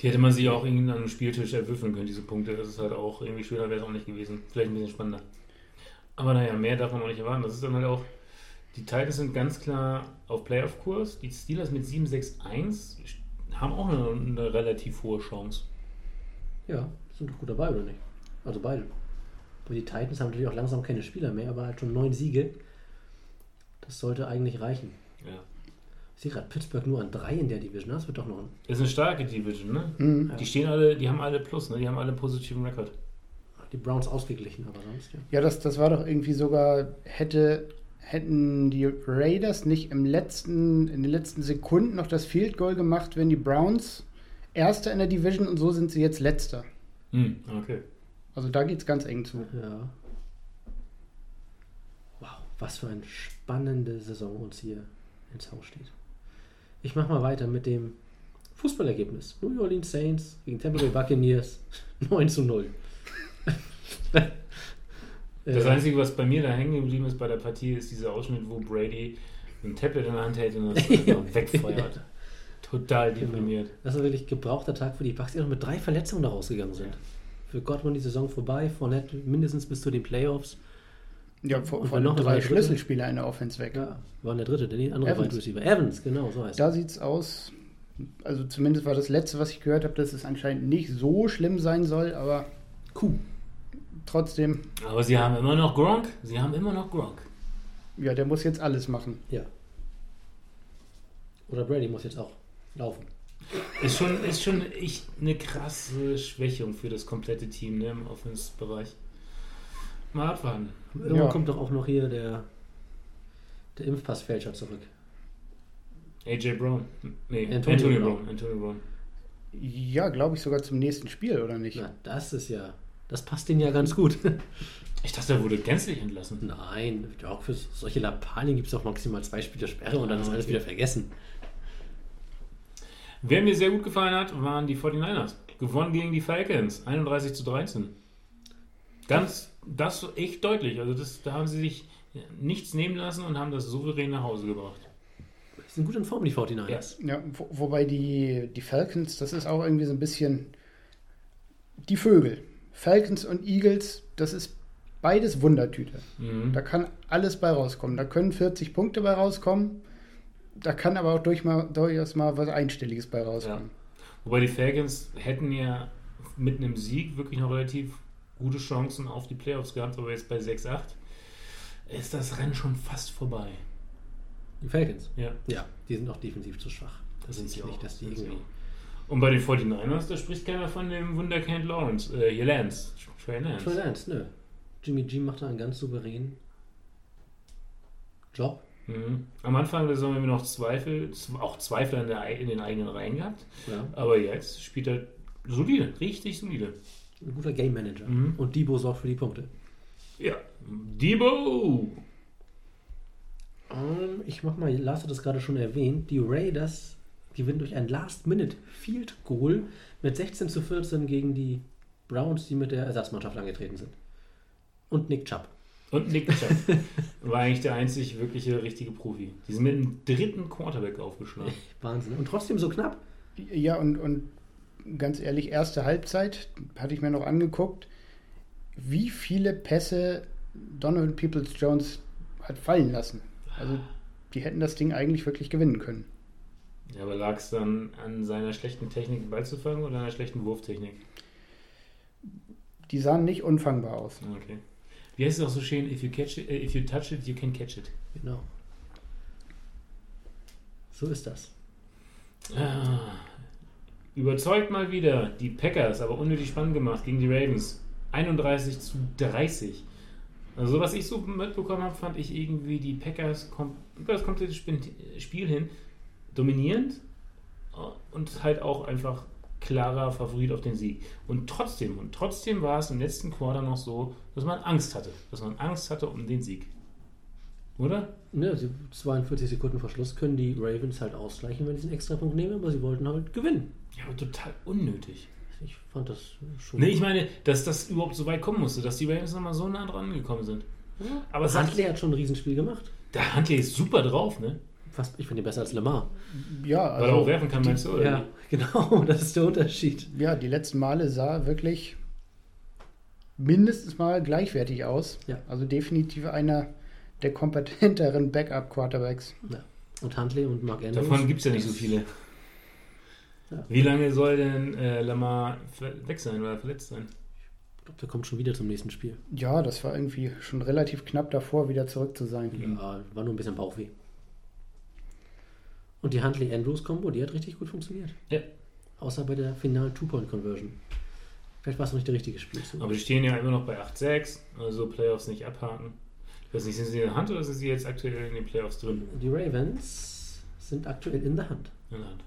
[SPEAKER 3] Die hätte man sich auch irgendwie an einem Spieltisch erwürfeln können, diese Punkte. Das ist halt auch irgendwie schöner, wäre es auch nicht gewesen. Vielleicht ein bisschen spannender. Aber naja, mehr darf man noch nicht erwarten. Das ist dann halt auch, die Titans sind ganz klar auf Playoff-Kurs. Die Steelers mit 7-6-1 haben auch eine, eine relativ hohe Chance.
[SPEAKER 2] Ja, sind doch gut dabei, oder nicht? Also beide. Aber die Titans haben natürlich auch langsam keine Spieler mehr, aber halt schon neun Siege. Das sollte eigentlich reichen.
[SPEAKER 3] Ja.
[SPEAKER 2] Ich sehe gerade Pittsburgh nur an drei in der Division. Das wird doch noch ein.
[SPEAKER 3] Ist eine starke Division, ne?
[SPEAKER 4] Mhm.
[SPEAKER 3] Die stehen alle, die haben alle Plus, ne? Die haben alle einen positiven Rekord.
[SPEAKER 2] Die Browns ausgeglichen, aber sonst, ja.
[SPEAKER 4] Ja, das, das war doch irgendwie sogar, hätte, hätten die Raiders nicht im letzten, in den letzten Sekunden noch das Field Goal gemacht, wenn die Browns Erster in der Division und so sind sie jetzt Letzter.
[SPEAKER 3] Hm, okay.
[SPEAKER 4] Also da geht es ganz eng zu.
[SPEAKER 2] Ja. Wow, was für eine spannende Saison uns hier ins Haus steht. Ich mache mal weiter mit dem Fußballergebnis. New Orleans Saints gegen Tampa Bay Buccaneers (laughs) 9 zu 0. (laughs)
[SPEAKER 3] Das
[SPEAKER 2] Äh,
[SPEAKER 3] Einzige, was bei mir da hängen geblieben ist bei der Partie, ist dieser Ausschnitt, wo Brady ein Tablet in der Hand hält und das (laughs) einfach wegfeuert. Total deprimiert.
[SPEAKER 2] Das war wirklich gebrauchter Tag für die Bucks, die noch mit drei Verletzungen da rausgegangen sind. Für Godwin die Saison vorbei, Fournette mindestens bis zu den Playoffs.
[SPEAKER 4] Ja, von
[SPEAKER 2] wenn noch
[SPEAKER 4] drei Schlüsselspieler in der Offense weg.
[SPEAKER 2] Ja, war der dritte, der andere
[SPEAKER 4] Evans.
[SPEAKER 2] Wide Receiver. Evans, genau, so heißt.
[SPEAKER 4] Da sieht es aus, also zumindest war das letzte, was ich gehört habe, dass es anscheinend nicht so schlimm sein soll, aber
[SPEAKER 2] Kuh.
[SPEAKER 4] Trotzdem,
[SPEAKER 3] Aber sie haben immer noch Gronk. Sie haben immer noch Gronk.
[SPEAKER 4] ja, der muss jetzt alles machen.
[SPEAKER 2] Ja. Oder Brady muss jetzt auch laufen.
[SPEAKER 3] Ist schon, ist schon echt eine krasse Schwächung für das komplette Team ne, im Offense-Bereich. Mal abwarten.
[SPEAKER 2] Irgendwann
[SPEAKER 4] Ja.
[SPEAKER 2] kommt doch auch noch hier der, der Impfpassfälscher zurück.
[SPEAKER 3] AJ Brown. Nee,
[SPEAKER 2] Antonio
[SPEAKER 3] Antonio,
[SPEAKER 2] Brown.
[SPEAKER 3] Brown. Antonio Brown.
[SPEAKER 4] Ja, glaube ich sogar zum nächsten Spiel, oder nicht?
[SPEAKER 2] Na, das ist ja, das passt denen ja ganz gut. (laughs)
[SPEAKER 3] Ich dachte, er wurde gänzlich entlassen.
[SPEAKER 2] Nein, ja, für solche Lappalien gibt es auch maximal zwei Spiele Sperre und dann ist alles wieder vergessen.
[SPEAKER 3] Wer mir sehr gut gefallen hat, waren die 49ers. Gewonnen gegen die Falcons. 31 zu 13. Ganz, das echt deutlich. Also das, da haben sie sich nichts nehmen lassen und haben das souverän nach Hause gebracht.
[SPEAKER 2] Die sind gut in Form, die 49ers.
[SPEAKER 4] Ja, wo, wobei die, die Falcons, das ist auch irgendwie so ein bisschen die Vögel. Falcons und Eagles, das ist beides Wundertüte.
[SPEAKER 3] Mhm.
[SPEAKER 4] Da kann alles bei rauskommen. Da können 40 Punkte bei rauskommen. Da kann aber auch durch mal, durchaus mal was Einstelliges bei rauskommen.
[SPEAKER 3] Wobei die Falcons hätten ja mit einem Sieg wirklich noch relativ gute Chancen auf die Playoffs gehabt, aber jetzt bei 6-8 ist das Rennen schon fast vorbei.
[SPEAKER 2] Die Falcons.
[SPEAKER 3] Ja,
[SPEAKER 2] Ja, die sind auch defensiv zu schwach. Das
[SPEAKER 3] sind
[SPEAKER 2] ist
[SPEAKER 3] sie
[SPEAKER 2] nicht,
[SPEAKER 3] auch.
[SPEAKER 2] dass die irgendwie.
[SPEAKER 3] Und bei den 49ers, da spricht keiner von dem Wunderkind Lawrence, äh, hier Lance, Trey Lance.
[SPEAKER 2] Trey Lance, nö. Jimmy G macht da einen ganz souveränen Job.
[SPEAKER 3] Mhm. Am Anfang der Saison haben wir noch Zweifel, auch Zweifel in, der, in den eigenen Reihen gehabt,
[SPEAKER 2] Ja.
[SPEAKER 3] aber jetzt spielt er solide, richtig solide.
[SPEAKER 2] Ein guter Game Manager.
[SPEAKER 3] Mhm.
[SPEAKER 2] Und Debo sorgt für die Punkte.
[SPEAKER 3] Ja, Debo!
[SPEAKER 2] Ähm, ich mach mal, Lars hat es gerade schon erwähnt, die Raiders gewinnen durch ein Last-Minute-Field-Goal mit 16 zu 14 gegen die Browns, die mit der Ersatzmannschaft angetreten sind. Und Nick Chubb.
[SPEAKER 3] Und Nick Chubb (laughs) war eigentlich der einzig wirkliche richtige Profi. Die sind mit dem dritten Quarterback aufgeschlagen. (laughs)
[SPEAKER 2] Wahnsinn. Und trotzdem so knapp.
[SPEAKER 4] Ja, und, und ganz ehrlich, erste Halbzeit hatte ich mir noch angeguckt, wie viele Pässe Donovan Peoples Jones hat fallen lassen. Also die hätten das Ding eigentlich wirklich gewinnen können.
[SPEAKER 3] Ja, aber lag es dann an seiner schlechten Technik, den Ball zu fangen oder an einer schlechten Wurftechnik?
[SPEAKER 4] Die sahen nicht unfangbar aus.
[SPEAKER 3] Okay. Wie heißt es auch so schön? If you, catch it, äh, if you touch it, you can catch it.
[SPEAKER 2] Genau. So ist das.
[SPEAKER 3] Ah, überzeugt mal wieder die Packers, aber unnötig spannend gemacht gegen die Ravens. 31 zu 30. Also, was ich so mitbekommen habe, fand ich irgendwie die Packers kom über das komplette Spiel hin dominierend äh, und halt auch einfach klarer Favorit auf den Sieg. Und trotzdem, und trotzdem war es im letzten Quarter noch so, dass man Angst hatte. Dass man Angst hatte um den Sieg. Oder?
[SPEAKER 2] Ja, sie 42 Sekunden vor Schluss können die Ravens halt ausgleichen, wenn sie einen Extrapunkt nehmen, aber sie wollten halt gewinnen.
[SPEAKER 3] Ja, aber total unnötig.
[SPEAKER 2] Ich fand das schon.
[SPEAKER 3] Nee, ich meine, dass das überhaupt so weit kommen musste, dass die Ravens nochmal so nah dran gekommen sind.
[SPEAKER 2] Ja.
[SPEAKER 3] Aber
[SPEAKER 2] Huntley hat schon ein Riesenspiel gemacht.
[SPEAKER 3] der Huntley ist super drauf, ne?
[SPEAKER 2] Fast, ich finde ihn besser als Lamar.
[SPEAKER 4] Ja,
[SPEAKER 3] Weil er auch
[SPEAKER 4] also
[SPEAKER 3] werfen kann, meinst du? Oder?
[SPEAKER 2] Ja, genau, (laughs) das ist der Unterschied.
[SPEAKER 4] ja, die letzten Male sah wirklich mindestens mal gleichwertig aus.
[SPEAKER 2] Ja.
[SPEAKER 4] Also definitiv einer der kompetenteren Backup-Quarterbacks.
[SPEAKER 2] Ja. Und Huntley und Mark Andrews.
[SPEAKER 3] Davon gibt es ja nicht so viele.
[SPEAKER 2] Ja.
[SPEAKER 3] Wie lange soll denn äh, Lamar weg sein oder verletzt sein?
[SPEAKER 2] Ich glaube, der kommt schon wieder zum nächsten Spiel.
[SPEAKER 4] Ja, das war irgendwie schon relativ knapp davor, wieder zurück zu sein.
[SPEAKER 2] Ja, war nur ein bisschen Bauchweh. Und die Huntley-Andrews-Kombo, die hat richtig gut funktioniert.
[SPEAKER 3] Ja.
[SPEAKER 2] Außer bei der finalen Two-Point-Conversion. Vielleicht war es noch nicht der richtige Spielzug.
[SPEAKER 3] Aber die stehen ja immer noch bei 8-6, also Playoffs nicht abhaken. Ich weiß nicht, sind sie in der Hand oder sind sie jetzt aktuell in den Playoffs drin?
[SPEAKER 2] Die Ravens sind aktuell in der Hand.
[SPEAKER 3] In der Hand.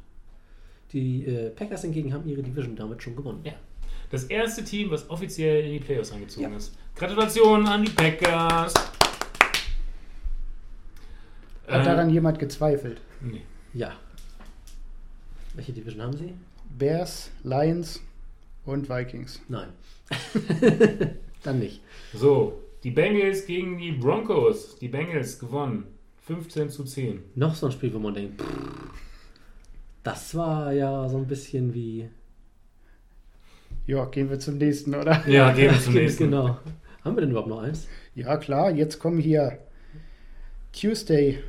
[SPEAKER 2] Die äh, Packers hingegen haben ihre Division damit schon gewonnen.
[SPEAKER 3] Ja. Das erste Team, was offiziell in die Playoffs eingezogen
[SPEAKER 2] Ja.
[SPEAKER 3] ist. Gratulation an die Packers!
[SPEAKER 4] Hat
[SPEAKER 3] Ähm,
[SPEAKER 4] daran jemand gezweifelt?
[SPEAKER 3] nee.
[SPEAKER 2] Ja. Welche Division haben sie?
[SPEAKER 4] Bears, Lions und Vikings.
[SPEAKER 2] Nein. (laughs) Dann nicht.
[SPEAKER 3] So, die Bengals gegen die Broncos. Die Bengals gewonnen. 15 zu 10.
[SPEAKER 2] Noch so ein Spiel, wo man denkt, pff, das war ja so ein bisschen wie.
[SPEAKER 4] Ja, gehen wir zum nächsten, oder?
[SPEAKER 3] Ja, gehen wir zum (laughs) nächsten.
[SPEAKER 2] Genau. Haben wir denn überhaupt noch eins?
[SPEAKER 4] Ja, klar, jetzt kommen hier Tuesday,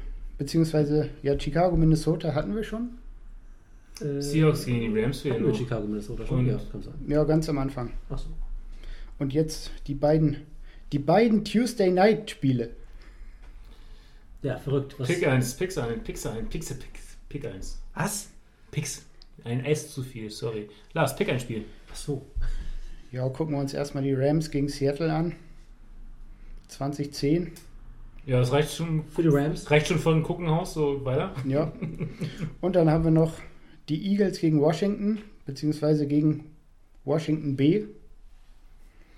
[SPEAKER 4] beziehungsweise ja, Chicago, Minnesota hatten wir schon.
[SPEAKER 2] Äh,
[SPEAKER 3] Seahawks gegen die Rams
[SPEAKER 2] Hatten wir
[SPEAKER 3] noch.
[SPEAKER 2] Chicago, Minnesota schon?
[SPEAKER 3] Und-
[SPEAKER 2] ja, kann sein.
[SPEAKER 4] Ja, ganz am Anfang.
[SPEAKER 2] Achso.
[SPEAKER 4] Und jetzt die beiden, die beiden Tuesday Night Spiele.
[SPEAKER 2] Ja, verrückt. Was?
[SPEAKER 3] Pick 1, Pix 1, Pix 1, Pix, Pix, Pick 1.
[SPEAKER 2] Was?
[SPEAKER 3] Pix. Ein S zu viel, sorry. Lars, pick ein Spiel.
[SPEAKER 2] Achso.
[SPEAKER 4] Ja, gucken wir uns erstmal die Rams gegen Seattle an. 2010.
[SPEAKER 3] Ja, das reicht schon,
[SPEAKER 2] Für die Rams?
[SPEAKER 3] reicht schon von Guckenhaus so weiter.
[SPEAKER 4] Ja. Und dann haben wir noch die Eagles gegen Washington, beziehungsweise gegen Washington B.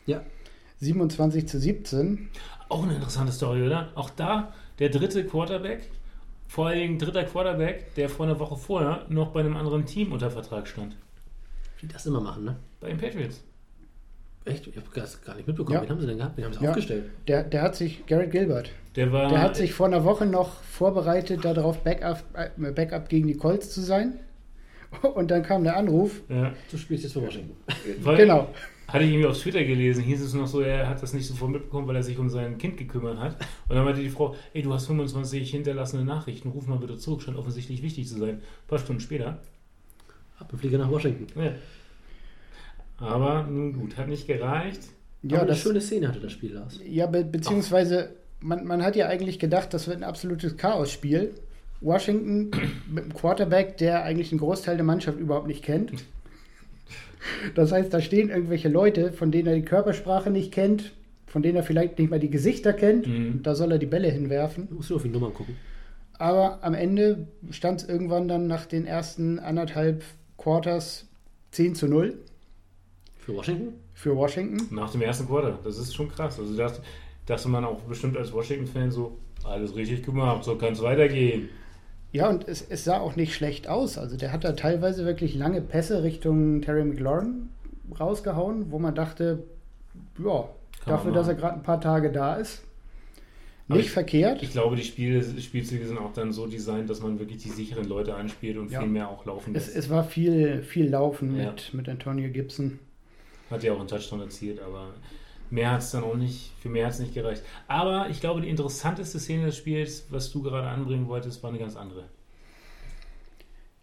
[SPEAKER 2] Ja.
[SPEAKER 4] 27 zu 17.
[SPEAKER 3] Auch eine interessante Story, oder? Auch da der dritte Quarterback, vor allen Dingen dritter Quarterback, der vor einer Woche vorher noch bei einem anderen Team unter Vertrag stand.
[SPEAKER 2] Die das immer machen, ne?
[SPEAKER 3] Bei den Patriots.
[SPEAKER 2] Echt? Ich habe das gar nicht mitbekommen.
[SPEAKER 4] Ja.
[SPEAKER 2] Wen haben sie denn gehabt? Wen haben sie
[SPEAKER 4] Ja.
[SPEAKER 2] aufgestellt?
[SPEAKER 4] Der, der hat sich, Garrett Gilbert,
[SPEAKER 3] Der war.
[SPEAKER 4] der hat sich vor einer Woche noch vorbereitet, darauf Backup, äh, Backup gegen die Colts zu sein. (laughs) Und dann kam der Anruf.
[SPEAKER 3] Ja,
[SPEAKER 2] Du spielst jetzt für Washington.
[SPEAKER 3] weil,
[SPEAKER 4] Genau.
[SPEAKER 3] Hatte ich irgendwie auf Twitter gelesen, hieß es noch so, er hat das nicht sofort mitbekommen, weil er sich um sein Kind gekümmert hat. Und dann meinte die Frau, ey, du hast 25 hinterlassene Nachrichten, ruf mal bitte zurück, scheint offensichtlich wichtig zu sein. Ein paar Stunden später.
[SPEAKER 2] Ab und Flieger nach Washington.
[SPEAKER 3] Ja. Aber nun gut, hat nicht gereicht.
[SPEAKER 4] Ja,
[SPEAKER 2] Aber eine
[SPEAKER 4] das,
[SPEAKER 2] schöne Szene hatte das Spiel, Lars.
[SPEAKER 4] ja be beziehungsweise man, man hat ja eigentlich gedacht, das wird ein absolutes Chaos-Spiel. Washington mit einem Quarterback, der eigentlich einen Großteil der Mannschaft überhaupt nicht kennt. Das heißt, da stehen irgendwelche Leute, von denen er die Körpersprache nicht kennt, von denen er vielleicht nicht mal die Gesichter kennt.
[SPEAKER 3] Mhm.
[SPEAKER 4] Da soll er die Bälle hinwerfen.
[SPEAKER 2] Du musst nur auf die Nummern gucken.
[SPEAKER 4] Aber am Ende stand es irgendwann dann nach den ersten anderthalb Quarters 10 zu 0
[SPEAKER 2] Für Washington?
[SPEAKER 4] für Washington.
[SPEAKER 3] Nach dem ersten Quarter. Das ist schon krass. Also dachte, dachte man auch bestimmt als Washington-Fan so, alles richtig gemacht, so kann es weitergehen.
[SPEAKER 4] Ja, und es, es sah auch nicht schlecht aus. Also der hat da teilweise wirklich lange Pässe Richtung Terry McLaurin rausgehauen, wo man dachte, ja,
[SPEAKER 3] Kann
[SPEAKER 4] dafür, dass er gerade ein paar Tage da ist. Nicht
[SPEAKER 3] ich-
[SPEAKER 4] verkehrt.
[SPEAKER 3] Ich glaube, die Spiele, Spielzüge sind auch dann so designt, dass man wirklich die sicheren Leute anspielt und
[SPEAKER 4] Ja.
[SPEAKER 3] viel mehr auch laufen
[SPEAKER 4] Es,
[SPEAKER 3] lässt.
[SPEAKER 4] es war viel, viel Laufen
[SPEAKER 3] Ja.
[SPEAKER 4] mit, mit Antonio Gibson.
[SPEAKER 3] Hat ja auch einen Touchdown erzielt, aber mehr hat es dann auch nicht, für mehr hat es nicht gereicht. Aber ich glaube, die interessanteste Szene des Spiels, was du gerade anbringen wolltest, war eine ganz andere.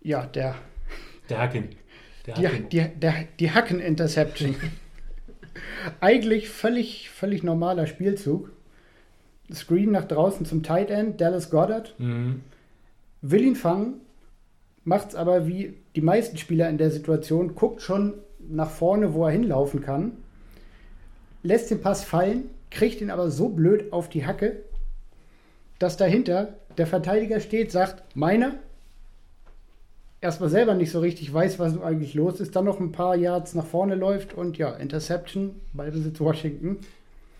[SPEAKER 4] Ja, der,
[SPEAKER 3] Der Hacken. Der
[SPEAKER 4] die,
[SPEAKER 3] Hacken.
[SPEAKER 4] die, der, die Hacken-Interception. Eigentlich völlig, völlig normaler Spielzug. Screen nach draußen zum Tight End, Dallas Goddard.
[SPEAKER 3] Mhm.
[SPEAKER 4] will ihn fangen, macht es aber wie die meisten Spieler in der Situation, guckt schon nach vorne, wo er hinlaufen kann, lässt den Pass fallen, kriegt ihn aber so blöd auf die Hacke, dass dahinter der Verteidiger steht, sagt, meiner, erstmal selber nicht so richtig weiß, was eigentlich los ist, dann noch ein paar Yards nach vorne läuft und ja, Interception, Ballbesitz Washington.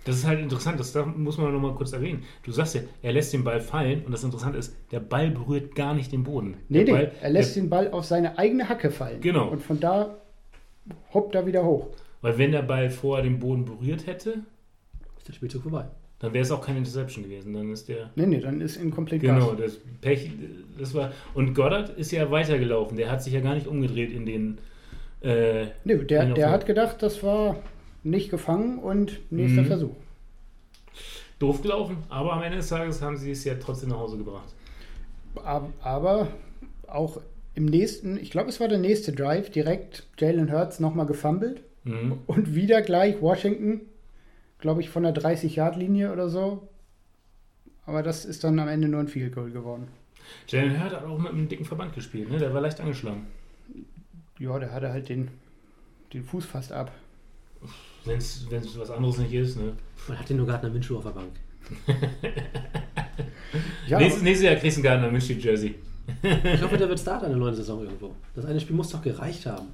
[SPEAKER 3] Das ist halt interessant, das muss man noch mal kurz erwähnen. Du sagst ja, er lässt den Ball fallen und das Interessante ist, der Ball berührt gar nicht den Boden.
[SPEAKER 4] Nee,
[SPEAKER 3] der
[SPEAKER 4] nee,
[SPEAKER 3] Ball,
[SPEAKER 4] er lässt
[SPEAKER 3] der,
[SPEAKER 4] den Ball auf seine eigene Hacke fallen.
[SPEAKER 3] Genau.
[SPEAKER 4] Und von da hoppt er wieder hoch.
[SPEAKER 3] Weil wenn der Ball vorher den Boden berührt hätte,
[SPEAKER 2] Ist der Spielzug vorbei.
[SPEAKER 3] dann wäre es auch keine Interception gewesen. Dann ist der.
[SPEAKER 4] Nee, nee, dann ist inkomplett
[SPEAKER 3] Genau,
[SPEAKER 4] Gas.
[SPEAKER 3] das Pech, das war. Und Goddard ist ja weitergelaufen. Der hat sich ja gar nicht umgedreht in den. Äh,
[SPEAKER 4] Nee, der, der hat gedacht, das war nicht gefangen und nächster
[SPEAKER 3] Mhm.
[SPEAKER 4] Versuch.
[SPEAKER 3] Doof gelaufen, aber am Ende des Tages haben sie es ja trotzdem nach Hause gebracht.
[SPEAKER 4] Ab- Aber auch im nächsten, ich glaube, es war der nächste Drive, direkt Jalen Hurts nochmal gefummelt
[SPEAKER 3] Mhm.
[SPEAKER 4] und wieder gleich Washington, glaube ich, von der 30-Yard-Linie oder so. Aber das ist dann am Ende nur ein Field Goal geworden.
[SPEAKER 3] Jalen Hurd hat auch mit einem dicken Verband gespielt, ne? Der war leicht angeschlagen.
[SPEAKER 4] Ja, der hatte halt den, den Fuß fast ab.
[SPEAKER 3] Wenn es was anderes nicht ist, ne?
[SPEAKER 2] Man hat den nur Gardner Minshew auf der Bank.
[SPEAKER 4] Ja, (laughs)
[SPEAKER 3] nächstes, nächstes Jahr kriegst du einen Gardner Minshew Jersey.
[SPEAKER 2] Ich hoffe, der wird Start in der neuen Saison irgendwo. Das eine Spiel muss doch gereicht haben.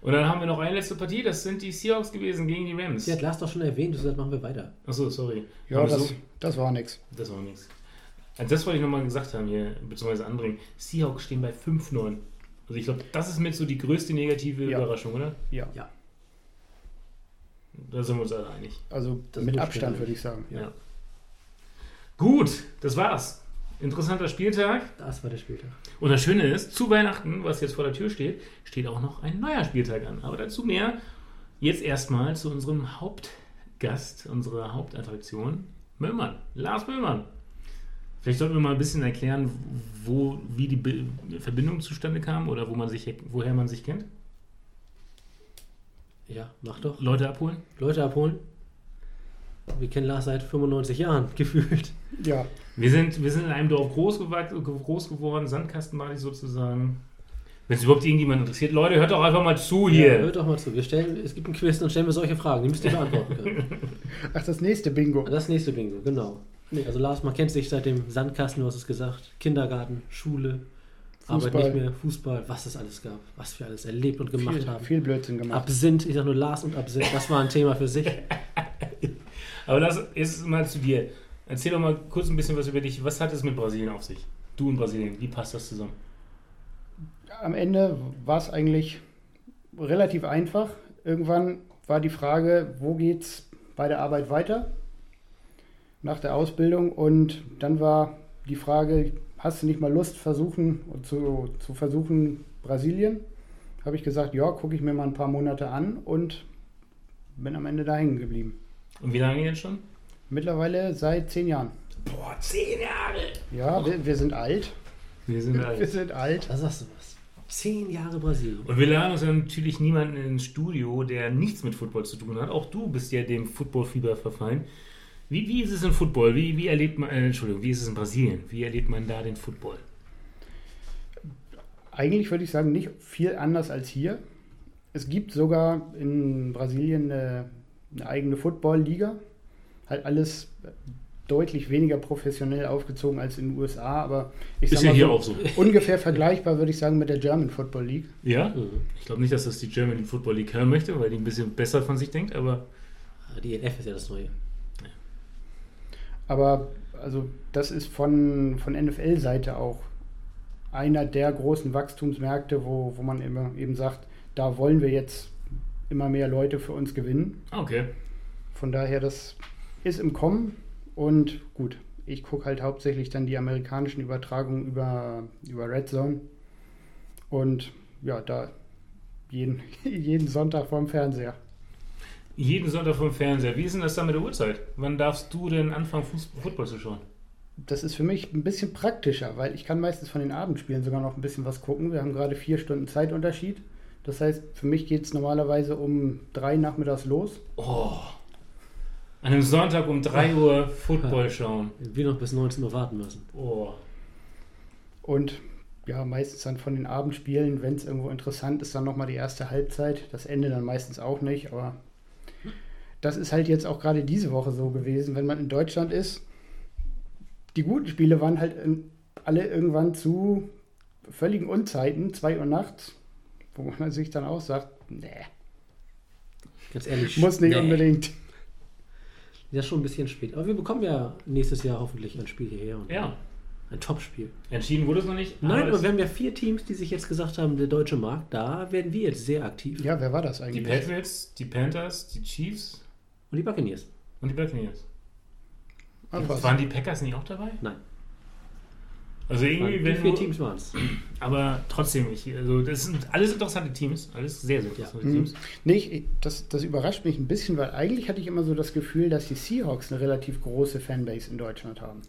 [SPEAKER 3] Und dann haben wir noch eine letzte Partie, das sind die Seahawks gewesen gegen die Rams.
[SPEAKER 2] Sie hat Lars doch schon erwähnt, sagst, machen wir weiter.
[SPEAKER 3] Achso, sorry.
[SPEAKER 4] ja das,
[SPEAKER 3] so,
[SPEAKER 4] das war nix.
[SPEAKER 3] das war nichts. Also das wollte ich nochmal gesagt haben hier, beziehungsweise anbringen. Seahawks stehen bei 5-9. Also ich glaube, das ist mit so die größte negative
[SPEAKER 4] Ja.
[SPEAKER 3] Überraschung, oder?
[SPEAKER 4] Ja,
[SPEAKER 2] Ja.
[SPEAKER 3] Da sind wir uns alle einig.
[SPEAKER 4] also
[SPEAKER 2] Das
[SPEAKER 4] mit Abstand würde ich sagen.
[SPEAKER 3] Ja. Gut, das war's. Interessanter Spieltag.
[SPEAKER 2] Das war der Spieltag.
[SPEAKER 3] Und das Schöne ist, zu Weihnachten, was jetzt vor der Tür steht, steht auch noch ein neuer Spieltag an. Aber dazu mehr. Jetzt erstmal zu unserem Hauptgast, unserer Hauptattraktion, Möllmann. Lars Möllmann. Vielleicht sollten wir mal ein bisschen erklären, wo, wie die Be Verbindung zustande kam oder wo man sich, woher man sich kennt.
[SPEAKER 2] Ja, mach doch.
[SPEAKER 3] Leute abholen.
[SPEAKER 2] Leute abholen. Wir kennen Lars seit 95 Jahren, (laughs) gefühlt.
[SPEAKER 4] Ja,
[SPEAKER 3] Wir sind, wir sind in einem Dorf groß, gewachsen, groß geworden, Sandkastenbadig sozusagen. Wenn es überhaupt irgendjemand interessiert, Leute, hört doch einfach mal zu
[SPEAKER 2] Ja,
[SPEAKER 3] hier.
[SPEAKER 2] hört doch mal zu. Wir stellen, es gibt ein Quiz und stellen wir solche Fragen. Die müsst ihr beantworten können. (laughs)
[SPEAKER 4] ach, das nächste Bingo.
[SPEAKER 2] Das nächste Bingo, genau. Nee, also Lars, man kennt sich seit dem Sandkasten, du hast es gesagt. Kindergarten, Schule, Arbeit
[SPEAKER 4] Fußball.
[SPEAKER 2] nicht mehr, Fußball, was es alles gab. Was wir alles erlebt und gemacht
[SPEAKER 4] Viel,
[SPEAKER 2] haben.
[SPEAKER 4] viel Blödsinn gemacht.
[SPEAKER 2] Absinth, ich sag nur Lars und Absinth, das war ein Thema für sich. (laughs)
[SPEAKER 3] Aber lass jetzt mal zu dir. Erzähl doch mal kurz ein bisschen was über dich. Was hat es mit Brasilien auf sich? Du und Brasilien, wie passt das zusammen?
[SPEAKER 4] Am Ende war es eigentlich relativ einfach. Irgendwann war die Frage, wo geht's bei der Arbeit weiter? Nach der Ausbildung. Und dann war die Frage, hast du nicht mal Lust versuchen zu, zu versuchen Brasilien? Habe ich gesagt, ja, gucke ich mir mal ein paar Monate an und bin am Ende da hängen geblieben.
[SPEAKER 3] Und wie lange jetzt schon?
[SPEAKER 4] Mittlerweile seit zehn Jahren.
[SPEAKER 3] Boah, zehn Jahre!
[SPEAKER 4] Ja, wir, wir sind alt.
[SPEAKER 3] Wir sind (laughs)
[SPEAKER 4] Wir
[SPEAKER 3] alt.
[SPEAKER 4] sind alt.
[SPEAKER 2] Da sagst du was. Zehn Jahre Brasilien.
[SPEAKER 3] Und wir laden uns ja natürlich niemanden ins Studio, der nichts mit Football zu tun hat. Auch du bist ja dem Footballfieber verfallen. Wie, wie ist es in Football? Wie, wie erlebt man, äh, Entschuldigung, wie ist es in Brasilien? Wie erlebt man da den Football?
[SPEAKER 4] Eigentlich würde ich sagen, nicht viel anders als hier. Es gibt sogar in Brasilien eine, eine eigene Football-Liga. Halt alles deutlich weniger professionell aufgezogen als in den USA, aber ich
[SPEAKER 3] Ist
[SPEAKER 4] sag
[SPEAKER 3] ja
[SPEAKER 4] mal
[SPEAKER 3] hier
[SPEAKER 4] so,
[SPEAKER 3] auch so. (laughs)
[SPEAKER 4] ungefähr vergleichbar, würde ich sagen, mit der German Football League.
[SPEAKER 3] Ja? Ich glaube nicht, dass das die German Football League hören möchte, weil die ein bisschen besser von sich denkt, aber
[SPEAKER 2] Ah, Die NF ist ja das Neue.
[SPEAKER 4] Aber also das ist von, von NFL-Seite auch einer der großen Wachstumsmärkte, wo, wo man immer eben sagt, da wollen wir jetzt immer mehr Leute für uns gewinnen.
[SPEAKER 3] okay.
[SPEAKER 4] Von daher, das ist im Kommen und gut. Ich gucke halt hauptsächlich dann die amerikanischen Übertragungen über, über Red Zone und ja, da jeden, (laughs) jeden Sonntag vorm Fernseher.
[SPEAKER 3] Jeden Sonntag vom Fernseher. Wie ist denn das da mit der Uhrzeit? Wann darfst du denn anfangen, Fuß Football zu schauen?
[SPEAKER 4] Das ist für mich ein bisschen praktischer, weil ich kann meistens von den Abendspielen sogar noch ein bisschen was gucken. Wir haben gerade vier Stunden Zeitunterschied. Das heißt, für mich geht es normalerweise um drei nachmittags los.
[SPEAKER 3] Oh. An einem Sonntag um 3 Uhr Football schauen.
[SPEAKER 2] Wir noch bis 19 Uhr warten müssen.
[SPEAKER 3] Oh.
[SPEAKER 4] Und ja, meistens dann von den Abendspielen, wenn es irgendwo interessant ist, dann nochmal die erste Halbzeit. Das Ende dann meistens auch nicht, aber das ist halt jetzt auch gerade diese Woche so gewesen, wenn man in Deutschland ist. Die guten Spiele waren halt alle irgendwann zu völligen Unzeiten, 2 Uhr nachts, wo man sich dann auch sagt, nee,
[SPEAKER 2] Ganz ehrlich.
[SPEAKER 4] muss nicht
[SPEAKER 3] Nee.
[SPEAKER 4] unbedingt.
[SPEAKER 2] Ja, schon ein bisschen spät. Aber wir bekommen ja nächstes Jahr hoffentlich ein Spiel hierher. Und
[SPEAKER 3] Ja.
[SPEAKER 2] Ein Top-Spiel.
[SPEAKER 3] Entschieden wurde es noch nicht.
[SPEAKER 2] Nein, aber wir haben ja vier Teams, die sich jetzt gesagt haben, der deutsche Markt, da werden wir jetzt sehr aktiv.
[SPEAKER 4] Ja, wer war das
[SPEAKER 3] die
[SPEAKER 4] eigentlich?
[SPEAKER 3] Patriots, die Panthers, die Chiefs
[SPEAKER 2] Und die Buccaneers.
[SPEAKER 3] und die Buccaneers.
[SPEAKER 4] Ach, was.
[SPEAKER 3] Waren die Packers nicht auch dabei?
[SPEAKER 2] Nein.
[SPEAKER 3] Also irgendwie,
[SPEAKER 2] Wie
[SPEAKER 3] wenn
[SPEAKER 2] viele
[SPEAKER 3] du,
[SPEAKER 2] Teams waren es?
[SPEAKER 3] aber trotzdem, ich, also das sind alles interessante Teams, alles sehr, sehr interessante
[SPEAKER 4] Mhm.
[SPEAKER 3] Teams.
[SPEAKER 4] Nee, ich, das, das überrascht mich ein bisschen, weil eigentlich hatte ich immer so das Gefühl, dass die Seahawks eine relativ große Fanbase in Deutschland haben.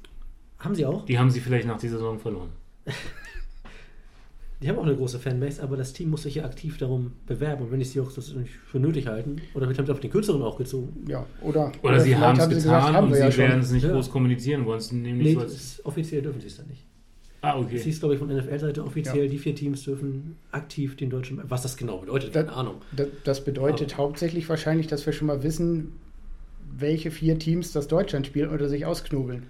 [SPEAKER 2] Haben sie auch?
[SPEAKER 3] Die haben sie vielleicht nach dieser Saison verloren. (laughs)
[SPEAKER 2] Die haben auch eine große Fanbase, aber das Team muss sich ja aktiv darum bewerben. Und wenn die Seahawks das nicht für nötig halten, oder vielleicht haben sie auf den Kürzeren auch gezogen.
[SPEAKER 4] Ja, oder,
[SPEAKER 3] Oder, sie
[SPEAKER 4] vielleicht
[SPEAKER 3] haben es
[SPEAKER 4] sie
[SPEAKER 3] getan
[SPEAKER 4] gesagt, haben
[SPEAKER 3] und sie
[SPEAKER 4] ja
[SPEAKER 3] werden es nicht
[SPEAKER 2] Ja.
[SPEAKER 3] groß kommunizieren wollen. Nämlich
[SPEAKER 2] Nee,
[SPEAKER 3] so
[SPEAKER 2] offiziell dürfen sie es dann nicht.
[SPEAKER 3] Ah,
[SPEAKER 2] Das
[SPEAKER 3] okay.
[SPEAKER 2] hieß, glaube ich, von NFL-Seite offiziell, die vier Teams dürfen aktiv den deutschen. Was das genau bedeutet, keine Ahnung.
[SPEAKER 4] Das, das bedeutet hauptsächlich wahrscheinlich, dass wir schon mal wissen, welche vier Teams das Deutschlandspiel unter sich ausknobeln.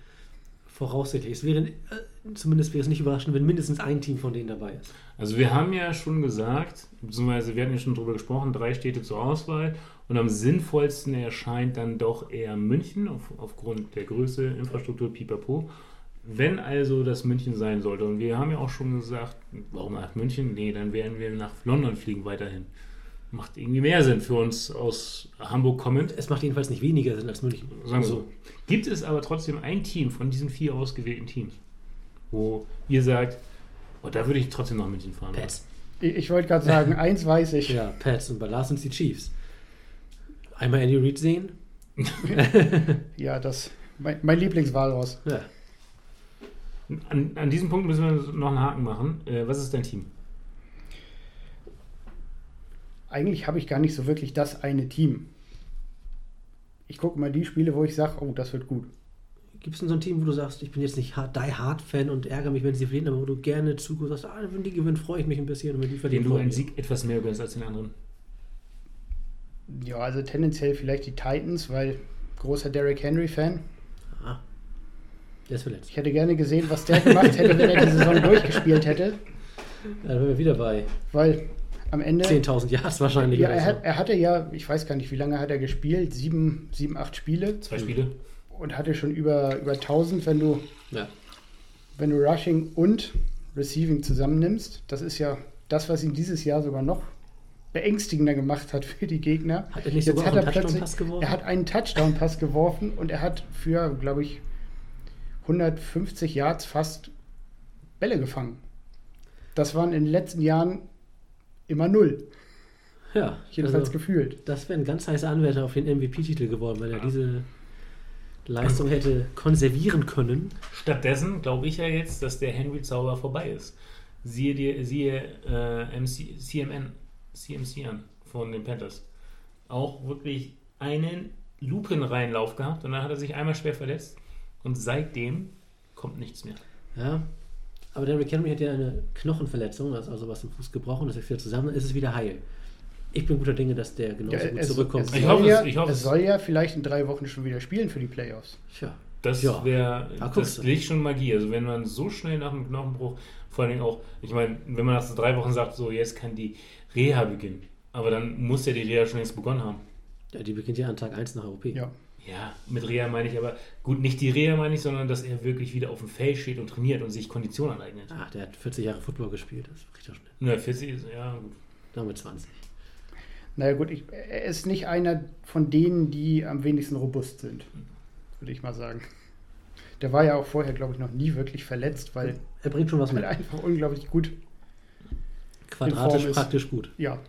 [SPEAKER 2] Voraussichtlich. Es wäre, äh, zumindest wäre es nicht überraschend, wenn mindestens ein Team von denen dabei ist.
[SPEAKER 3] Also wir haben ja schon gesagt, beziehungsweise wir hatten ja schon drüber gesprochen, drei Städte zur Auswahl und am sinnvollsten erscheint dann doch eher München auf, aufgrund der Größe, Infrastruktur, pipapo. Wenn also das München sein sollte, und wir haben ja auch schon gesagt, warum nach München? Nee, dann werden wir nach London fliegen weiterhin. Macht irgendwie mehr Sinn für uns aus Hamburg kommend.
[SPEAKER 2] Es macht jedenfalls nicht weniger Sinn als München.
[SPEAKER 3] Sagen wir so. Gibt es aber trotzdem ein Team von diesen vier ausgewählten Teams, wo ihr sagt, oh, da würde ich trotzdem nach München fahren.
[SPEAKER 2] Pets.
[SPEAKER 4] Ich, ich wollte gerade sagen, (laughs) eins weiß ich.
[SPEAKER 2] Ja, Pets und bei Lars sind die Chiefs. Einmal Andy Reid sehen. (laughs)
[SPEAKER 4] Ja, das mein, mein Lieblingswahlhaus.
[SPEAKER 2] Ja.
[SPEAKER 3] An, an diesem Punkt müssen wir noch einen Haken machen. Äh, was ist dein Team?
[SPEAKER 4] Eigentlich habe ich gar nicht so wirklich das eine Team. Ich gucke mal die Spiele, wo ich sage, oh, das wird gut.
[SPEAKER 2] Gibt es denn so ein Team, wo du sagst, ich bin jetzt nicht hard, die Hard-Fan und ärgere mich, wenn sie verlieren, aber wo du gerne zuguckst, sagst, ah, wenn die gewinnen, freue ich mich ein bisschen und wenn die
[SPEAKER 3] Den
[SPEAKER 2] verlieren,
[SPEAKER 3] du
[SPEAKER 2] freue ich
[SPEAKER 3] einen. Sieg etwas mehr gönnst als den anderen.
[SPEAKER 4] Ja, also tendenziell vielleicht die Titans, weil großer Derrick Henry-Fan.
[SPEAKER 2] Der ist verletzt.
[SPEAKER 4] Ich hätte gerne gesehen, was der gemacht hätte, wenn er die Saison (laughs) durchgespielt hätte.
[SPEAKER 2] Ja, dann wären wir wieder bei
[SPEAKER 4] Weil am Ende.
[SPEAKER 2] 10.000 Yards wahrscheinlich.
[SPEAKER 4] Ja, er, hat, er hatte ja, ich weiß gar nicht, wie lange hat er gespielt, sieben, sieben acht Spiele
[SPEAKER 3] Zwei Spiele.
[SPEAKER 4] und hatte schon über, über 1000, wenn du,
[SPEAKER 2] ja.
[SPEAKER 4] wenn du Rushing und Receiving zusammennimmst. Das ist ja das, was ihn dieses Jahr sogar noch beängstigender gemacht hat für die Gegner.
[SPEAKER 2] Hat er nicht
[SPEAKER 4] Jetzt
[SPEAKER 2] sogar
[SPEAKER 4] hat er
[SPEAKER 2] einen
[SPEAKER 4] plötzlich,
[SPEAKER 2] Touchdown-Pass geworfen?
[SPEAKER 4] er hat einen Touchdown-Pass geworfen und er hat für, glaube ich, 150 Yards fast Bälle gefangen. Das waren in den letzten Jahren immer null,
[SPEAKER 2] ja,
[SPEAKER 4] jedenfalls
[SPEAKER 2] also,
[SPEAKER 4] gefühlt.
[SPEAKER 2] das wäre ein ganz heißer Anwärter auf den MVP-Titel geworden, wenn er diese Leistung hätte konservieren können.
[SPEAKER 3] Stattdessen glaube ich ja jetzt, dass der Henry-Zauber vorbei ist. Siehe, dir, siehe äh, MC, CMN, CMC an von den Panthers. Auch wirklich einen Lupenreinlauf gehabt und dann hat er sich einmal schwer verletzt und seitdem kommt nichts mehr.
[SPEAKER 2] Ja. Aber Derrick Henry hat ja eine Knochenverletzung, also also was im Fuß gebrochen, das ist wieder zusammen, dann ist es wieder heil. Ich bin guter Dinge, dass der genauso
[SPEAKER 4] Ja,
[SPEAKER 2] gut
[SPEAKER 4] es-
[SPEAKER 2] zurückkommt.
[SPEAKER 4] Es
[SPEAKER 3] Ich
[SPEAKER 4] soll,
[SPEAKER 3] hoffe es,
[SPEAKER 4] ja,
[SPEAKER 3] ich hoffe
[SPEAKER 4] es
[SPEAKER 3] es.
[SPEAKER 4] soll ja vielleicht in drei Wochen schon wieder spielen für die Playoffs.
[SPEAKER 2] Tja.
[SPEAKER 3] Das
[SPEAKER 2] Ja.
[SPEAKER 3] wäre
[SPEAKER 2] Ah,
[SPEAKER 3] das. Licht schon Magie. Also wenn man so schnell nach einem Knochenbruch, vor allen Dingen auch, ich meine, wenn man nach so drei Wochen sagt, so jetzt kann die Reha beginnen, aber dann muss ja die Reha schon längst begonnen haben.
[SPEAKER 2] Ja, die beginnt ja an Tag 1 nach OP.
[SPEAKER 4] Ja.
[SPEAKER 3] Ja, mit Reha meine ich aber, gut, nicht die Reha meine ich, sondern dass er wirklich wieder auf dem Feld steht und trainiert und sich Kondition aneignet.
[SPEAKER 2] Ach, der hat 40 Jahre Football gespielt, das kriegt er schnell.
[SPEAKER 3] Na, 40 ist, ja, gut.
[SPEAKER 2] Damit 20.
[SPEAKER 4] Naja gut, ich, er ist nicht einer von denen, die am wenigsten robust sind, würde ich mal sagen. Der war ja auch vorher, glaube ich, noch nie wirklich verletzt, weil
[SPEAKER 2] Er bringt schon was mit.
[SPEAKER 4] einfach unglaublich gut,
[SPEAKER 2] Quadratisch,
[SPEAKER 4] ist.
[SPEAKER 2] praktisch gut.
[SPEAKER 4] ja.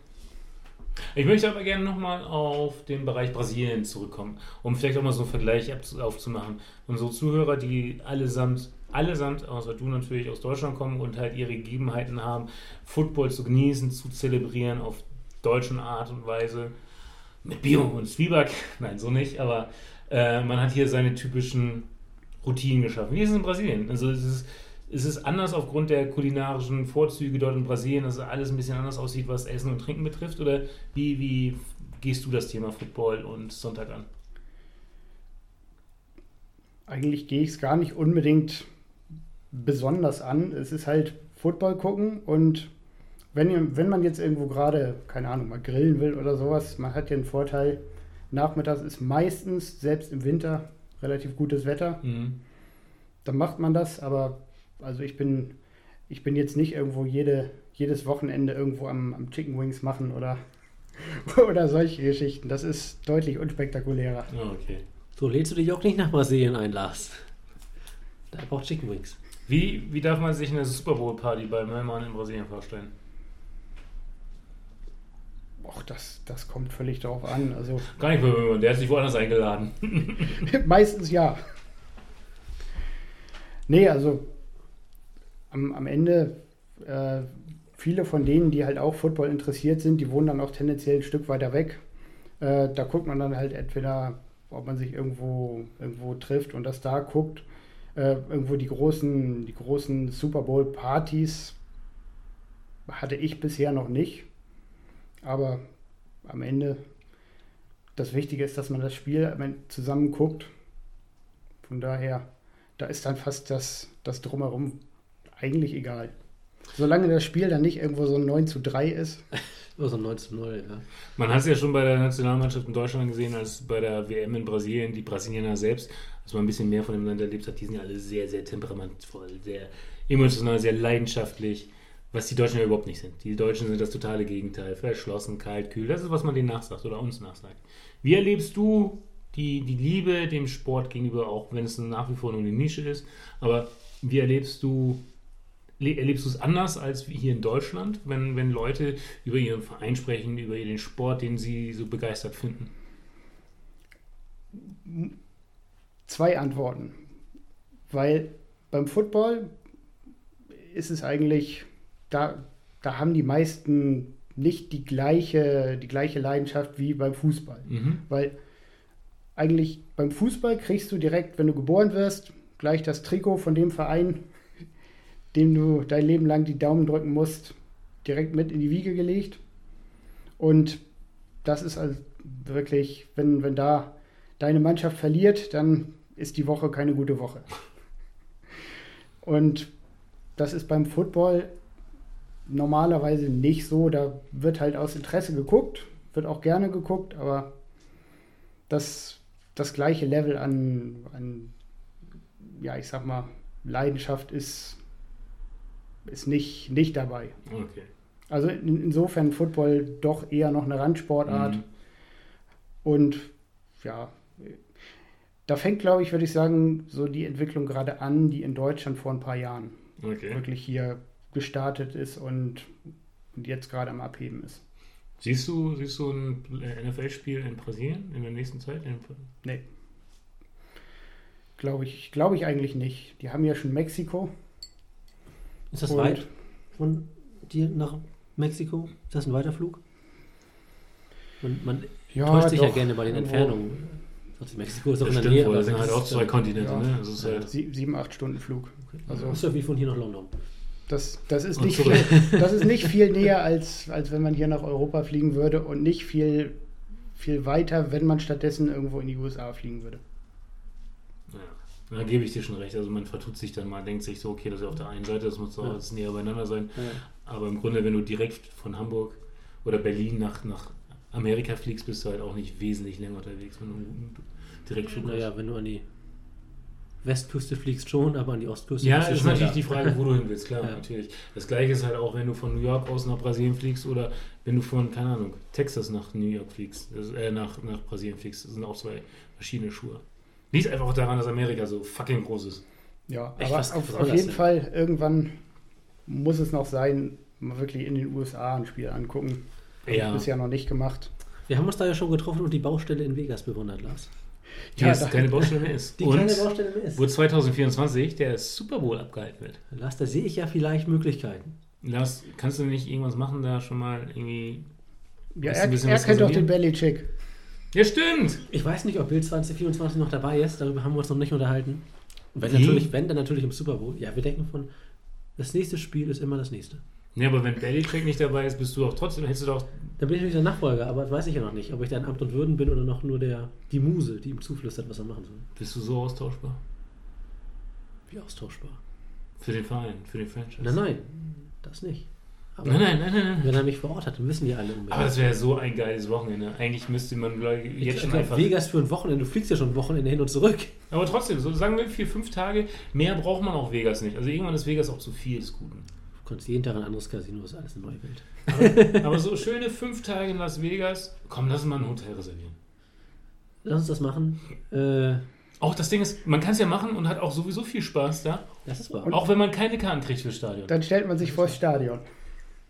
[SPEAKER 3] Ich möchte aber gerne nochmal auf den Bereich Brasilien zurückkommen, um vielleicht auch mal so einen Vergleich aufzumachen. Unsere Zuhörer, die allesamt, allesamt, außer du natürlich, aus Deutschland kommen und halt ihre Gegebenheiten haben, Football zu genießen, zu zelebrieren auf deutsche Art und Weise. Mit Bio und Zwieback, (laughs) nein, so nicht, aber äh, man hat hier seine typischen Routinen geschaffen. Wie ist es in Brasilien? Also es ist, es ist anders aufgrund der kulinarischen Vorzüge dort in Brasilien, dass alles ein bisschen anders aussieht, was Essen und Trinken betrifft? Oder wie, wie gehst du das Thema Football und Sonntag an?
[SPEAKER 4] Eigentlich gehe ich es gar nicht unbedingt besonders an. Es ist halt Football gucken und wenn, wenn man jetzt irgendwo gerade, keine Ahnung, mal grillen will oder sowas, man hat ja einen Vorteil, nachmittags ist meistens, selbst im Winter, relativ gutes Wetter.
[SPEAKER 3] Mhm.
[SPEAKER 4] dann macht man das, aber also ich bin, ich bin jetzt nicht irgendwo jede, jedes Wochenende irgendwo am, am Chicken Wings machen oder, (laughs) oder solche Geschichten. Das ist deutlich unspektakulärer.
[SPEAKER 3] Ah, okay.
[SPEAKER 2] So lädst du dich auch nicht nach Brasilien ein, Lars. Da braucht Chicken Wings.
[SPEAKER 3] Wie, wie darf man sich eine Super Bowl-Party bei Melman in Brasilien vorstellen?
[SPEAKER 4] Och, das, das kommt völlig darauf an. Also
[SPEAKER 3] Gar nicht bei der hat sich woanders eingeladen. (laughs)
[SPEAKER 4] meistens ja. Nee, also am, am Ende, äh, viele von denen, die halt auch Football interessiert sind, die wohnen dann auch tendenziell ein Stück weiter weg. Äh, da guckt man dann halt entweder, ob man sich irgendwo, irgendwo trifft und das da guckt. Äh, irgendwo die großen, die großen Super Bowl-Partys hatte ich bisher noch nicht. Aber am Ende, das Wichtige ist, dass man das Spiel Ende zusammen guckt. Von daher, da ist dann fast das, das Drumherum eigentlich egal. Solange das Spiel dann nicht irgendwo so ein 9 zu 3 ist. (laughs)
[SPEAKER 2] Oder so 19 0 ja.
[SPEAKER 3] Man hat es ja schon bei der Nationalmannschaft in Deutschland gesehen, als bei der WM in Brasilien, die Brasilianer selbst, als man ein bisschen mehr von dem Land erlebt hat, die sind ja alle sehr, sehr temperamentvoll, sehr emotional, sehr leidenschaftlich, was die Deutschen ja überhaupt nicht sind. Die Deutschen sind das totale Gegenteil, verschlossen, kalt, kühl. Das ist, was man denen nachsagt oder uns nachsagt. Wie erlebst du die, die Liebe dem Sport gegenüber, auch wenn es nach wie vor nur eine Nische ist, aber wie erlebst du Erlebst du es anders als hier in Deutschland, wenn, wenn Leute über ihren Verein sprechen, über den Sport, den sie so begeistert finden?
[SPEAKER 4] Zwei Antworten. Weil beim Football ist es eigentlich, da, da haben die meisten nicht die gleiche, die gleiche Leidenschaft wie beim Fußball.
[SPEAKER 3] Mhm.
[SPEAKER 4] Weil eigentlich beim Fußball kriegst du direkt, wenn du geboren wirst, gleich das Trikot von dem Verein, dem du dein Leben lang die Daumen drücken musst, direkt mit in die Wiege gelegt. Und das ist also wirklich, wenn, wenn da deine Mannschaft verliert, dann ist die Woche keine gute Woche. Und das ist beim Football normalerweise nicht so. Da wird halt aus Interesse geguckt, wird auch gerne geguckt, aber das, das gleiche Level an, an, ja, ich sag mal, Leidenschaft ist, ist nicht, nicht dabei.
[SPEAKER 3] Okay.
[SPEAKER 4] Also in, insofern Football doch eher noch eine Randsportart.
[SPEAKER 3] Mhm.
[SPEAKER 4] Und ja, da fängt, glaube ich, würde ich sagen, so die Entwicklung gerade an, die in Deutschland vor ein paar Jahren
[SPEAKER 3] okay.
[SPEAKER 4] wirklich hier gestartet ist und, und jetzt gerade am Abheben ist.
[SPEAKER 3] Siehst du, siehst du ein NFL-Spiel in Brasilien in der nächsten Zeit?
[SPEAKER 4] Nee. Glaube ich, glaube ich eigentlich nicht. Die haben ja schon Mexiko.
[SPEAKER 2] Ist das
[SPEAKER 4] Und-
[SPEAKER 2] weit von dir nach Mexiko? Ist das ein weiter Flug? Man, man
[SPEAKER 4] Ja,
[SPEAKER 2] täuscht sich ja
[SPEAKER 4] doch.
[SPEAKER 2] gerne bei den Entfernungen. Sagt, Mexiko ist doch
[SPEAKER 3] Das
[SPEAKER 2] in der Nähe.
[SPEAKER 3] das sind halt auch zwei Kontinente,
[SPEAKER 4] ja.
[SPEAKER 3] ne? Also ist halt,
[SPEAKER 4] Sie, sieben, acht Stunden Flug. Also
[SPEAKER 2] Das ist ja wie von hier nach London.
[SPEAKER 4] das, das, ist nicht viel, das ist nicht viel näher, als, als wenn man hier nach Europa fliegen würde und nicht viel, viel weiter, wenn man stattdessen irgendwo in die USA fliegen würde.
[SPEAKER 3] ja. Da gebe ich dir schon recht. Also man vertut sich dann mal, denkt sich so, okay, das ist auf der einen Seite, das muss doch
[SPEAKER 2] Ja.
[SPEAKER 3] alles näher beieinander sein.
[SPEAKER 2] Ja.
[SPEAKER 3] Aber im Grunde, wenn du direkt von Hamburg oder Berlin nach, nach Amerika fliegst, bist du halt auch nicht wesentlich länger unterwegs, wenn du Direktflug hast.
[SPEAKER 2] Naja, wenn du an die Westküste fliegst schon, aber an die Ostküste
[SPEAKER 3] Ja, ist natürlich die Frage, wo du hin willst, klar,
[SPEAKER 2] Ja.
[SPEAKER 3] natürlich. Das gleiche ist halt auch, wenn du von New York aus nach Brasilien fliegst oder wenn du von, keine Ahnung, Texas nach New York fliegst, äh, nach, nach Brasilien fliegst. Das sind auch zwei verschiedene Schuhe. Liegt einfach auch daran, dass Amerika so fucking groß ist.
[SPEAKER 4] Ja,
[SPEAKER 2] Echt,
[SPEAKER 4] aber
[SPEAKER 2] was-
[SPEAKER 4] auf,
[SPEAKER 2] was
[SPEAKER 4] auf jeden
[SPEAKER 2] denn?
[SPEAKER 4] Fall, irgendwann muss es noch sein, mal wirklich in den USA ein Spiel angucken. Hab
[SPEAKER 3] Ja.
[SPEAKER 4] ich bisher noch nicht gemacht.
[SPEAKER 2] Wir haben uns da ja schon getroffen und die Baustelle in Vegas bewundert, Lars.
[SPEAKER 3] Die
[SPEAKER 4] Ja,
[SPEAKER 3] keine Baustelle mehr ist.
[SPEAKER 2] Die
[SPEAKER 3] Und
[SPEAKER 2] keine Baustelle mehr ist.
[SPEAKER 3] wo 2024 der Super Bowl abgehalten wird.
[SPEAKER 2] Lars, da sehe ich ja vielleicht Möglichkeiten.
[SPEAKER 3] Lars, kannst du nicht irgendwas machen, da schon mal irgendwie.
[SPEAKER 4] Ja, er, er kennt doch den? Belichick.
[SPEAKER 3] Ja, stimmt!
[SPEAKER 2] Ich weiß nicht, ob Bild 2024 noch dabei ist, darüber haben wir uns noch nicht unterhalten. Wenn
[SPEAKER 3] Wie?
[SPEAKER 2] natürlich, wenn, dann natürlich im Super Bowl. Ja, wir denken von, das nächste Spiel ist immer das nächste.
[SPEAKER 3] Ja, aber wenn Belichick nicht dabei ist, bist du auch trotzdem, hättest du doch.
[SPEAKER 2] Dann bin ich natürlich der Nachfolger, aber das weiß ich ja noch nicht, ob ich da in Amt und Würden bin oder noch nur der, die Muse, die ihm zuflüstert, was er machen soll.
[SPEAKER 3] Bist du so austauschbar?
[SPEAKER 2] Wie austauschbar.
[SPEAKER 3] Für den Verein, für den Franchise.
[SPEAKER 2] Nein, nein, das nicht. Aber
[SPEAKER 3] Nein, nein, nein, nein, nein.
[SPEAKER 2] wenn er mich vor Ort hat, dann wissen die alle um mich.
[SPEAKER 3] Aber das wäre so ein geiles Wochenende. Eigentlich müsste man glaub ich,
[SPEAKER 2] ich
[SPEAKER 3] jetzt schon
[SPEAKER 2] glaub,
[SPEAKER 3] einfach.
[SPEAKER 2] Vegas für ein Wochenende, du fliegst ja schon ein Wochenende hin und zurück.
[SPEAKER 3] Aber trotzdem, so sagen wir vier, fünf Tage, mehr braucht man auch Vegas nicht. Also irgendwann ist Vegas auch zu viel des Guten.
[SPEAKER 2] Du kannst jeden Tag ein anderes Casino, ist alles eine neue Welt.
[SPEAKER 3] Aber so schöne fünf Tage in Las Vegas, komm, lass mal ein Hotel reservieren.
[SPEAKER 2] Lass uns das machen. Äh,
[SPEAKER 3] Auch das Ding ist, man kann es ja machen und hat auch sowieso viel Spaß da.
[SPEAKER 2] Das ist wahr.
[SPEAKER 3] Auch wenn man keine Karten kriegt fürs Stadion.
[SPEAKER 4] Dann stellt man sich vor das Stadion.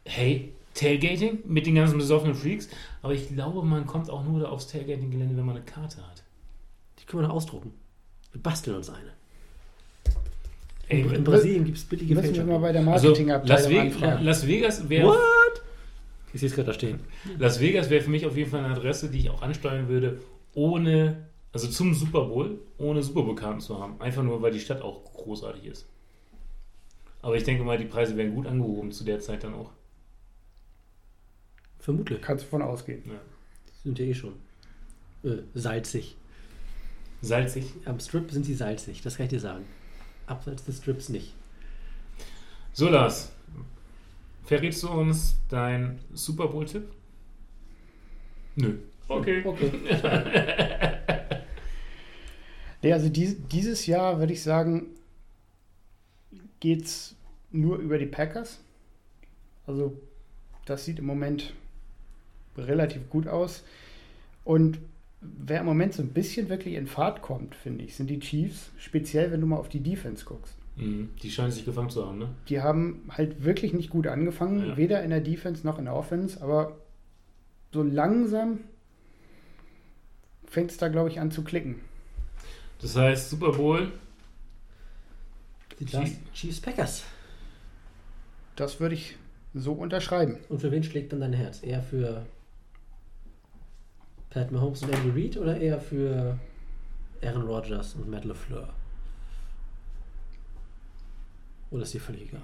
[SPEAKER 3] Hey, Tailgating mit den ganzen besoffenen Freaks. Aber ich glaube, man kommt auch nur da aufs Tailgating-Gelände, wenn man eine Karte hat.
[SPEAKER 2] Die können wir noch ausdrucken. Wir basteln uns eine.
[SPEAKER 3] Ey,
[SPEAKER 2] in Brasilien gibt es billige
[SPEAKER 4] Müssen wir mal
[SPEAKER 2] Fälscher.
[SPEAKER 4] bei der
[SPEAKER 3] Also,
[SPEAKER 4] Marketingabteilung
[SPEAKER 3] Las, Ve. Las Vegas wäre
[SPEAKER 2] What? Ich sehe es gerade da stehen.
[SPEAKER 3] Las Vegas wäre für mich auf jeden Fall eine Adresse, die ich auch ansteuern würde, ohne, also zum Super Bowl, ohne Super Bowl-Karten zu haben. Einfach nur, weil die Stadt auch großartig ist. Aber ich denke mal, die Preise werden gut angehoben zu der Zeit dann auch.
[SPEAKER 2] Vermutlich.
[SPEAKER 4] Kannst du von ausgehen.
[SPEAKER 3] Ja.
[SPEAKER 2] Sind ja eh schon äh, salzig.
[SPEAKER 3] Salzig.
[SPEAKER 2] Am Strip sind sie salzig, das kann ich dir sagen. Abseits des Strips nicht.
[SPEAKER 3] So, Lars. Verrätst du uns dein Super Bowl-Tipp? Nö. Okay. (laughs)
[SPEAKER 2] Okay.
[SPEAKER 4] Nee, also dies, dieses Jahr würde ich sagen, geht es nur über die Packers. Also das sieht im Moment relativ gut aus. Und wer im Moment so ein bisschen wirklich in Fahrt kommt, finde ich, sind die Chiefs. Speziell, wenn du mal auf die Defense guckst.
[SPEAKER 3] Mhm. Die scheinen sich gefangen zu haben, ne?
[SPEAKER 4] Die haben halt wirklich nicht gut angefangen,
[SPEAKER 3] Ja.
[SPEAKER 4] weder in der Defense noch in der Offense, aber so langsam fängt es da, glaube ich, an zu klicken.
[SPEAKER 3] Das heißt, Super Bowl,
[SPEAKER 2] Die Chiefs, Chiefs Packers.
[SPEAKER 4] Das würde ich so unterschreiben.
[SPEAKER 2] Und für wen schlägt dann dein Herz? Eher für Pat Mahomes und Andy Reid oder eher für Aaron Rodgers und Matt LeFleur? Oder ist dir völlig egal?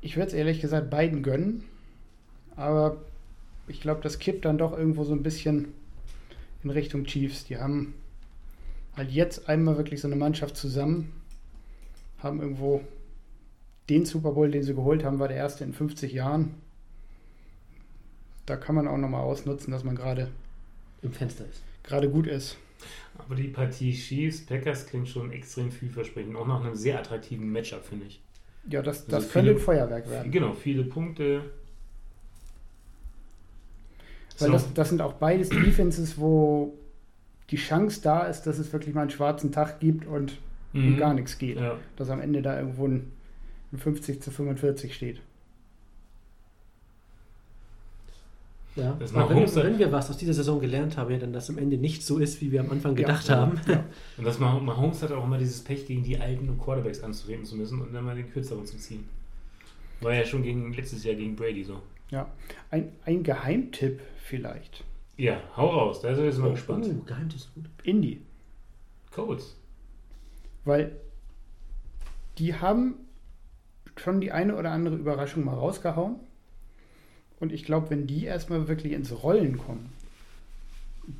[SPEAKER 4] Ich würde es ehrlich gesagt beiden gönnen, aber ich glaube, das kippt dann doch irgendwo so ein bisschen in Richtung Chiefs. Die haben halt jetzt einmal wirklich so eine Mannschaft zusammen, haben irgendwo den Super Bowl, den sie geholt haben, war der erste in 50 Jahren. Da kann man auch nochmal ausnutzen, dass man gerade
[SPEAKER 2] Im Fenster ist.
[SPEAKER 4] gerade gut ist.
[SPEAKER 3] aber die Partie Chiefs, Packers klingt schon extrem vielversprechend. Auch nach einem sehr attraktiven Matchup, finde ich.
[SPEAKER 4] Ja, das,
[SPEAKER 3] Also
[SPEAKER 4] das könnte
[SPEAKER 3] viele-
[SPEAKER 4] ein Feuerwerk werden.
[SPEAKER 3] Genau, viele Punkte.
[SPEAKER 4] Weil
[SPEAKER 3] So.
[SPEAKER 4] das, das sind auch beides Defenses, wo die Chance da ist, dass es wirklich mal einen schwarzen Tag gibt und um
[SPEAKER 3] Mhm.
[SPEAKER 4] gar nichts geht.
[SPEAKER 3] Ja.
[SPEAKER 4] Dass am Ende da irgendwo ein 50 zu 45 steht.
[SPEAKER 2] Ja.
[SPEAKER 3] Das
[SPEAKER 2] Aber wenn, wenn wir was aus dieser Saison gelernt haben, ja, dann dass am Ende nicht so ist, wie wir am Anfang gedacht
[SPEAKER 4] Ja.
[SPEAKER 2] haben.
[SPEAKER 4] Ja. (laughs)
[SPEAKER 3] Und das Mah- Mahomes hat auch immer dieses Pech, gegen die alten Quarterbacks anzutreten zu müssen und dann mal den kürzeren zu ziehen. War ja schon gegen, letztes Jahr gegen Brady so.
[SPEAKER 4] ja. Ein, ein Geheimtipp vielleicht.
[SPEAKER 3] Ja, hau raus, da sind wir jetzt mal gespannt.
[SPEAKER 2] Oh, Geheimtipp ist gut.
[SPEAKER 4] Indie.
[SPEAKER 3] Colts.
[SPEAKER 4] Weil die haben schon die eine oder andere Überraschung mal rausgehauen. Und ich glaube, wenn die erstmal wirklich ins Rollen kommen,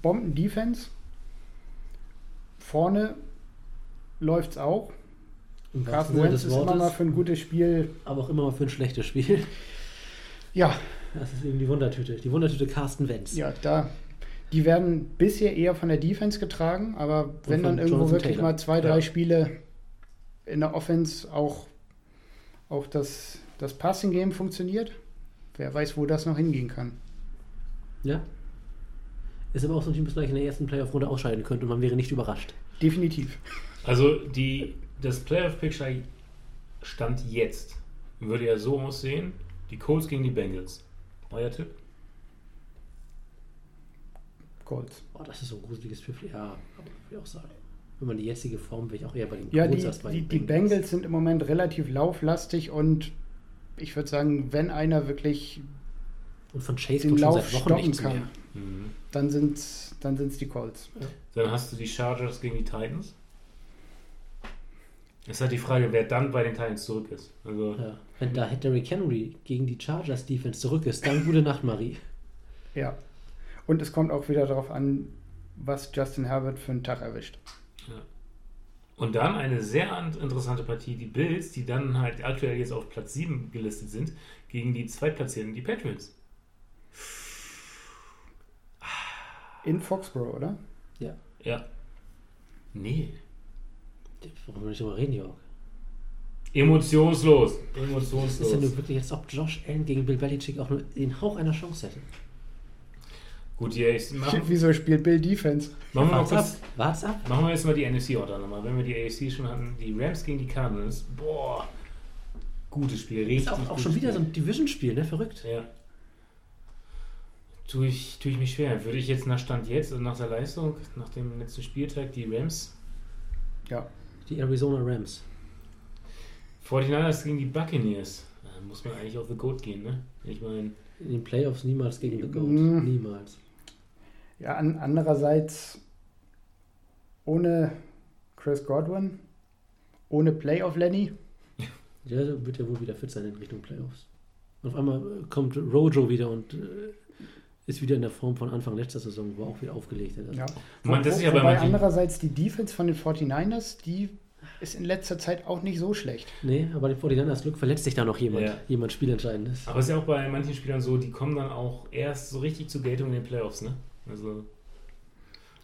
[SPEAKER 4] Bomben-Defense, vorne läuft es auch.
[SPEAKER 2] Im
[SPEAKER 4] Carsten Wentz ist immer mal
[SPEAKER 2] Wortes,
[SPEAKER 4] für ein gutes Spiel.
[SPEAKER 2] aber auch immer mal für ein schlechtes Spiel.
[SPEAKER 4] Ja,
[SPEAKER 2] Das ist eben die Wundertüte. Die Wundertüte Carsten Wentz.
[SPEAKER 4] ja, da. Die werden bisher eher von der Defense getragen, aber wenn dann irgendwo
[SPEAKER 2] Jonathan
[SPEAKER 4] wirklich
[SPEAKER 2] Taylor.
[SPEAKER 4] mal zwei, drei
[SPEAKER 3] Ja.
[SPEAKER 4] Spiele in der Offense auch, auch das, das Passing-Game funktioniert, wer weiß, wo das noch hingehen kann.
[SPEAKER 2] Ja. Ist aber auch so ein Team, das gleich in der ersten Playoff-Runde ausscheiden könnte und man wäre nicht überrascht.
[SPEAKER 4] Definitiv.
[SPEAKER 3] Also die, das Playoff-Picture stand jetzt. Würde ja so aussehen: die Colts gegen die Bengals. Euer Tipp?
[SPEAKER 4] Colts.
[SPEAKER 2] Boah, das ist so ein gruseliges Pfiff. Ja, aber würde ich auch sagen. Wenn man die jetzige Form, wäre ich auch eher bei den
[SPEAKER 4] Ja,
[SPEAKER 2] Colts
[SPEAKER 4] die,
[SPEAKER 2] als bei
[SPEAKER 4] die,
[SPEAKER 2] den
[SPEAKER 4] die Bengals sind im Moment relativ lauflastig und ich würde sagen, wenn einer wirklich
[SPEAKER 2] Und von Chase
[SPEAKER 4] den Lauf
[SPEAKER 2] seit Wochen
[SPEAKER 4] stoppen kann.
[SPEAKER 3] Mhm.
[SPEAKER 4] dann sind es dann sind's die Colts.
[SPEAKER 3] Dann hast du die Chargers gegen die Titans. Es ist halt die Frage, wer dann bei den Titans zurück ist. Also,
[SPEAKER 2] Ja. Wenn da Derrick Henry gegen die Chargers Defense zurück ist, dann gute Nacht, Marie.
[SPEAKER 4] Ja. Und es kommt auch wieder darauf an, was Justin Herbert für einen Tag erwischt.
[SPEAKER 3] Und dann eine sehr an- interessante Partie, die Bills, die dann halt aktuell jetzt auf Platz 7 gelistet sind, gegen die Zweitplatzierten, die Patriots.
[SPEAKER 4] In Foxborough, oder?
[SPEAKER 2] Ja.
[SPEAKER 3] Ja. Nee.
[SPEAKER 2] Warum will ich darüber reden, Jörg?
[SPEAKER 3] Emotionslos.
[SPEAKER 2] Das ist ja
[SPEAKER 3] Emotionslos.
[SPEAKER 2] nur wirklich, als ob Josh Allen gegen Bill Belichick auch nur den Hauch einer Chance hätte.
[SPEAKER 3] Gut, ja, ich, machen,
[SPEAKER 4] Wieso spielt Bill Defense?
[SPEAKER 3] machen, wir mal
[SPEAKER 2] Wart's ab.
[SPEAKER 3] kurz,
[SPEAKER 2] Wart's ab.
[SPEAKER 3] machen wir jetzt mal die NFC-Order nochmal. Wenn wir die AFC schon hatten, die Rams gegen die Cardinals. Boah, gutes Spiel, richtig
[SPEAKER 2] Ist auch, auch schon wieder so
[SPEAKER 3] Spiel.
[SPEAKER 2] ein Division-Spiel, ne? Verrückt.
[SPEAKER 3] Ja. Tue ich, tue ich mich schwer. Würde ich jetzt nach Stand jetzt und nach der Leistung, nach dem letzten Spieltag, die Rams,
[SPEAKER 4] Ja.
[SPEAKER 2] Die Arizona Rams.
[SPEAKER 3] 49ers gegen die Buccaneers. Da muss man eigentlich auf The Goat gehen, ne? Ich meine,
[SPEAKER 2] In den Playoffs niemals gegen The Goat.
[SPEAKER 4] Mhm.
[SPEAKER 2] Niemals.
[SPEAKER 4] Ja, an, andererseits ohne Chris Godwin, ohne Playoff Lenny. (laughs)
[SPEAKER 2] Der wird ja wohl wieder fit sein in Richtung Playoffs. Auf einmal äh, kommt Rojo wieder und äh, ist wieder in der Form von Anfang letzter Saison, wo er auch wieder aufgelegt hat.
[SPEAKER 4] Ja.
[SPEAKER 3] Man, das ist ja bei
[SPEAKER 4] andererseits die Defense von den 49ers, die ist in letzter Zeit auch nicht so schlecht.
[SPEAKER 2] Nee, aber den 49ers Glück verletzt sich da noch jemand.
[SPEAKER 3] Ja.
[SPEAKER 2] Jemand Spielentscheidendes.
[SPEAKER 3] aber es ist ja auch bei manchen Spielern so, die kommen dann auch erst so richtig zur Geltung in den Playoffs, ne? Also.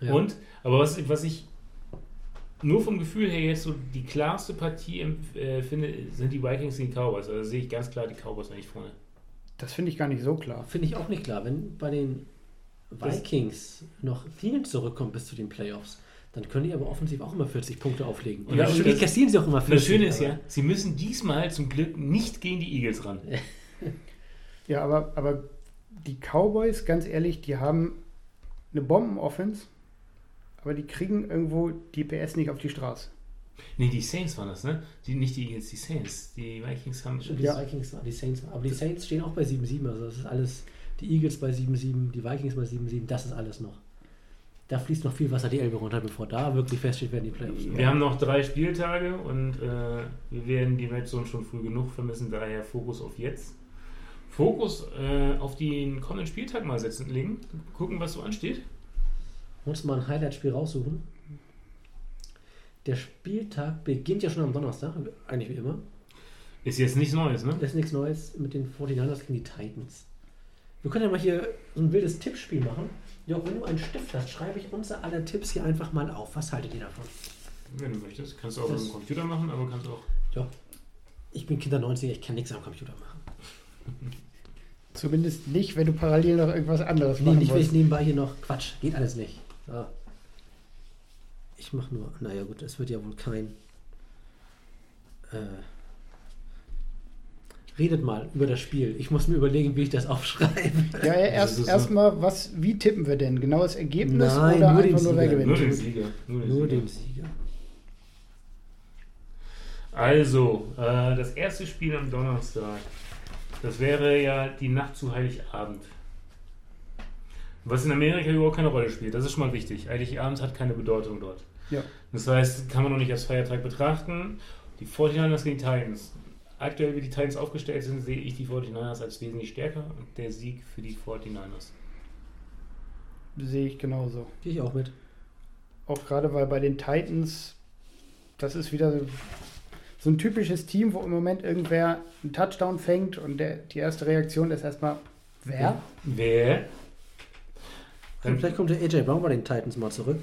[SPEAKER 2] Ja.
[SPEAKER 3] Und, aber was, was ich nur vom Gefühl her jetzt so die klarste Partie äh, finde, sind die Vikings gegen die Cowboys. Also da sehe ich ganz klar die Cowboys eigentlich vorne.
[SPEAKER 4] Das finde ich gar nicht so klar.
[SPEAKER 2] Finde ich auch nicht klar. Wenn bei den Vikings noch Thielen zurückkommt bis zu den Playoffs, dann können die aber offensiv auch immer 40 Punkte auflegen. Und
[SPEAKER 3] Ja, das-
[SPEAKER 2] kassieren sie auch immer
[SPEAKER 3] Und
[SPEAKER 2] 40.
[SPEAKER 3] das Schöne ist ja, sie müssen diesmal zum Glück nicht gegen die Eagles ran. (laughs)
[SPEAKER 4] Ja, aber, aber die Cowboys, ganz ehrlich, die haben eine Bomben-Offense, aber die kriegen irgendwo die PS nicht auf die Straße.
[SPEAKER 3] Nee, die Saints waren das, ne? Die, nicht die Eagles, die Saints. Die Vikings haben
[SPEAKER 2] Stimmt, die
[SPEAKER 4] Ja.
[SPEAKER 2] Vikings, die Saints, aber die Saints stehen auch bei 7-7, also das ist alles, die Eagles bei 7-7, die Vikings bei 7-7, das ist alles noch. Da fließt noch viel Wasser die Elbe runter, bevor da wirklich feststeht, werden die Playoffs.
[SPEAKER 3] Wir haben noch drei Spieltage und äh, wir werden die Red Zone schon früh genug vermissen, daher Fokus auf jetzt. Fokus äh, auf den kommenden Spieltag mal setzen, legen, gucken, was so ansteht.
[SPEAKER 2] uns mal ein Highlight-Spiel raussuchen. Der Spieltag beginnt ja schon am Donnerstag, eigentlich wie immer.
[SPEAKER 3] Ist jetzt nichts Neues, ne?
[SPEAKER 2] Das ist nichts Neues mit den 49ers gegen die Titans. Wir können ja mal hier so ein wildes Tippspiel machen. Ja, wenn du einen Stift hast, schreibe ich unsere alle Tipps hier einfach mal auf. Was haltet ihr davon?
[SPEAKER 3] Wenn du möchtest. Kannst du auch
[SPEAKER 2] Das-
[SPEAKER 3] mit dem Computer machen, aber kannst auch.
[SPEAKER 2] Ja, ich bin Kinder 90er, ich kann nichts am Computer machen. (laughs)
[SPEAKER 4] Zumindest nicht, wenn du parallel noch irgendwas anderes
[SPEAKER 2] Nee,
[SPEAKER 4] machen
[SPEAKER 2] nicht, wenn ich
[SPEAKER 4] musst.
[SPEAKER 2] nebenbei hier noch. Quatsch, geht alles nicht. So. Ich mache nur. Naja, gut, es wird ja wohl kein. Äh, redet mal über das Spiel. Ich muss mir überlegen, wie ich das (laughs) aufschreibe.
[SPEAKER 4] Ja, ja
[SPEAKER 3] Das
[SPEAKER 4] erst
[SPEAKER 3] so-
[SPEAKER 4] erstmal, was, wie tippen wir denn? Genaues Ergebnis
[SPEAKER 2] Nein,
[SPEAKER 4] oder
[SPEAKER 2] nur
[SPEAKER 4] einfach nur wer
[SPEAKER 2] Sieger.
[SPEAKER 4] gewinnt?
[SPEAKER 3] Nur den Sieger. Nur den
[SPEAKER 2] Nur
[SPEAKER 3] Sieger.
[SPEAKER 2] den Sieger.
[SPEAKER 3] Also, äh, das erste Spiel am Donnerstag. Das wäre ja die Nacht zu Heiligabend. Was in Amerika überhaupt keine Rolle spielt. Das ist schon mal wichtig. Heiligabend hat keine Bedeutung dort.
[SPEAKER 4] Ja.
[SPEAKER 3] Das heißt, kann man noch nicht als Feiertag betrachten. Die 49ers gegen die Titans. Aktuell, wie die Titans aufgestellt sind, sehe ich die 49ers als wesentlich stärker und der Sieg für die 49ers.
[SPEAKER 4] Sehe ich genauso.
[SPEAKER 2] Gehe ich auch mit.
[SPEAKER 4] Auch gerade, weil bei den Titans, das ist wieder so, ein typisches Team, wo im Moment irgendwer einen Touchdown fängt und der, die erste Reaktion ist erstmal, wer?
[SPEAKER 2] Ja.
[SPEAKER 3] Wer? Dann,
[SPEAKER 2] Vielleicht kommt der AJ Brown bei den Titans mal zurück.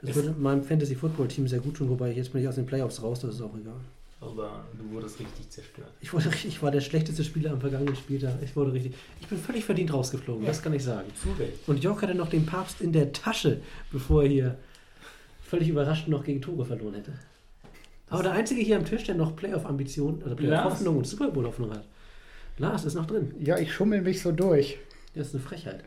[SPEAKER 2] Das
[SPEAKER 3] Ist-
[SPEAKER 2] würde meinem Fantasy-Football-Team sehr gut tun, wobei jetzt bin ich aus den Playoffs raus, das ist auch egal.
[SPEAKER 3] aber du wurdest richtig zerstört.
[SPEAKER 2] Ich, wurde, ich war der schlechteste Spieler am vergangenen Spieltag. Ich wurde richtig. Ich bin völlig verdient rausgeflogen, das kann ich sagen.
[SPEAKER 3] Zu Recht.
[SPEAKER 2] Und Jörg hatte noch den Papst in der Tasche, bevor er hier völlig überrascht noch gegen Tore verloren hätte. Aber der Einzige hier am Tisch, der noch Playoff-Ambitionen, also. Playoff-Hoffnung und Super Bowl-Hoffnung hat. Lars ist noch drin.
[SPEAKER 4] Ja, ich schummel mich so durch.
[SPEAKER 2] Das ist eine Frechheit.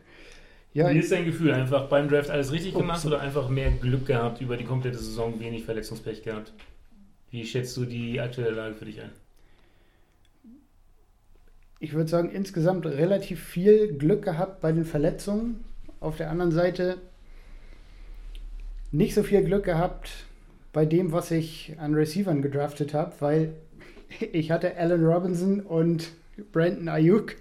[SPEAKER 4] Ja,
[SPEAKER 3] Wie ist dein Gefühl? Einfach beim Draft alles richtig
[SPEAKER 2] Oh,
[SPEAKER 3] gemacht
[SPEAKER 2] so.
[SPEAKER 3] oder einfach mehr Glück gehabt über die komplette Saison, wenig Verletzungspech gehabt? Wie schätzt du die aktuelle Lage für dich ein?
[SPEAKER 4] ich würde sagen, insgesamt relativ viel Glück gehabt bei den Verletzungen. Auf der anderen Seite nicht so viel Glück gehabt bei dem, was ich an Receivern gedraftet habe, weil (laughs) ich hatte Allen Robinson und Brandon Ayuk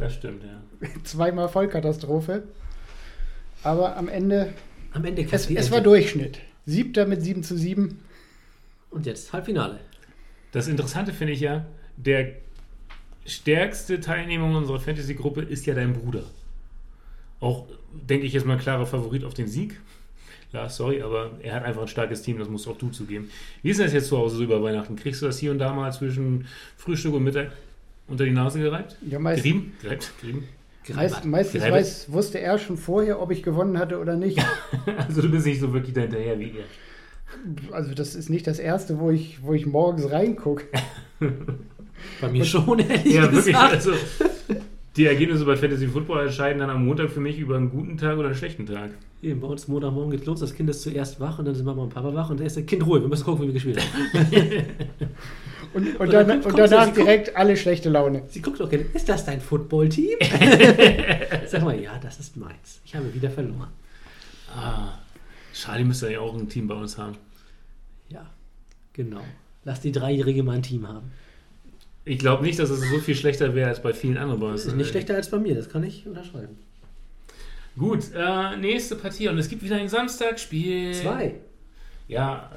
[SPEAKER 3] Das stimmt, ja. (laughs)
[SPEAKER 4] zweimal Vollkatastrophe. Aber am Ende,
[SPEAKER 2] Am Ende
[SPEAKER 4] es, es war Durchschnitt. Siebter mit 7 zu 7.
[SPEAKER 2] Und jetzt Halbfinale.
[SPEAKER 3] Das Interessante finde ich ja, der stärkste Teilnehmer unserer Fantasy-Gruppe ist ja dein Bruder. Auch, denke ich, jetzt mal klarer Favorit auf den Sieg. Lars, sorry, aber er hat einfach ein starkes Team, das musst auch du zugeben. Wie ist das jetzt zu Hause so über Weihnachten? Kriegst du das hier und da mal zwischen Frühstück und Mittag? unter die Nase gereibt?
[SPEAKER 4] Ja, meist,
[SPEAKER 3] Gerieben? Gereibt? Gerieben?
[SPEAKER 4] meist, meistens weiß, wusste er schon vorher, ob ich gewonnen hatte oder nicht. (laughs)
[SPEAKER 3] Also du bist nicht so wirklich dahinterher wie ihr.
[SPEAKER 4] Also das ist nicht das erste, wo ich, wo ich morgens reingucke. (laughs)
[SPEAKER 2] Bei mir schon, ehrlich
[SPEAKER 3] Ja,
[SPEAKER 2] gesagt.
[SPEAKER 3] wirklich. Also, (laughs) die Ergebnisse bei Fantasy Football entscheiden dann am Montag für mich über einen guten Tag oder einen schlechten Tag.
[SPEAKER 2] Eben, bei uns Montagmorgen geht los, das Kind ist zuerst wach und dann sind Mama und Papa wach und dann ist das Kind ruhig. Wir müssen gucken, wie wir gespielt haben. (laughs)
[SPEAKER 4] Und, und,
[SPEAKER 2] Und
[SPEAKER 4] dann,
[SPEAKER 2] dann
[SPEAKER 4] und danach
[SPEAKER 2] sie- sie
[SPEAKER 4] direkt alle schlechte Laune.
[SPEAKER 2] Sie guckt auch gerne, ist das dein Football-Team? (laughs) Sag mal, ja, das ist meins. Ich habe wieder verloren.
[SPEAKER 3] Ah, Charlie müsste ja auch ein Team bei uns haben.
[SPEAKER 2] Ja, genau. Lass die Dreijährige mal ein Team haben.
[SPEAKER 3] Ich glaube nicht, dass es so viel schlechter wäre als bei vielen anderen.
[SPEAKER 2] Das ist nicht schlechter als bei mir, das kann ich unterschreiben.
[SPEAKER 3] Gut, äh, nächste Partie und es gibt wieder ein Samstagspiel.
[SPEAKER 2] Zwei.
[SPEAKER 3] Ja,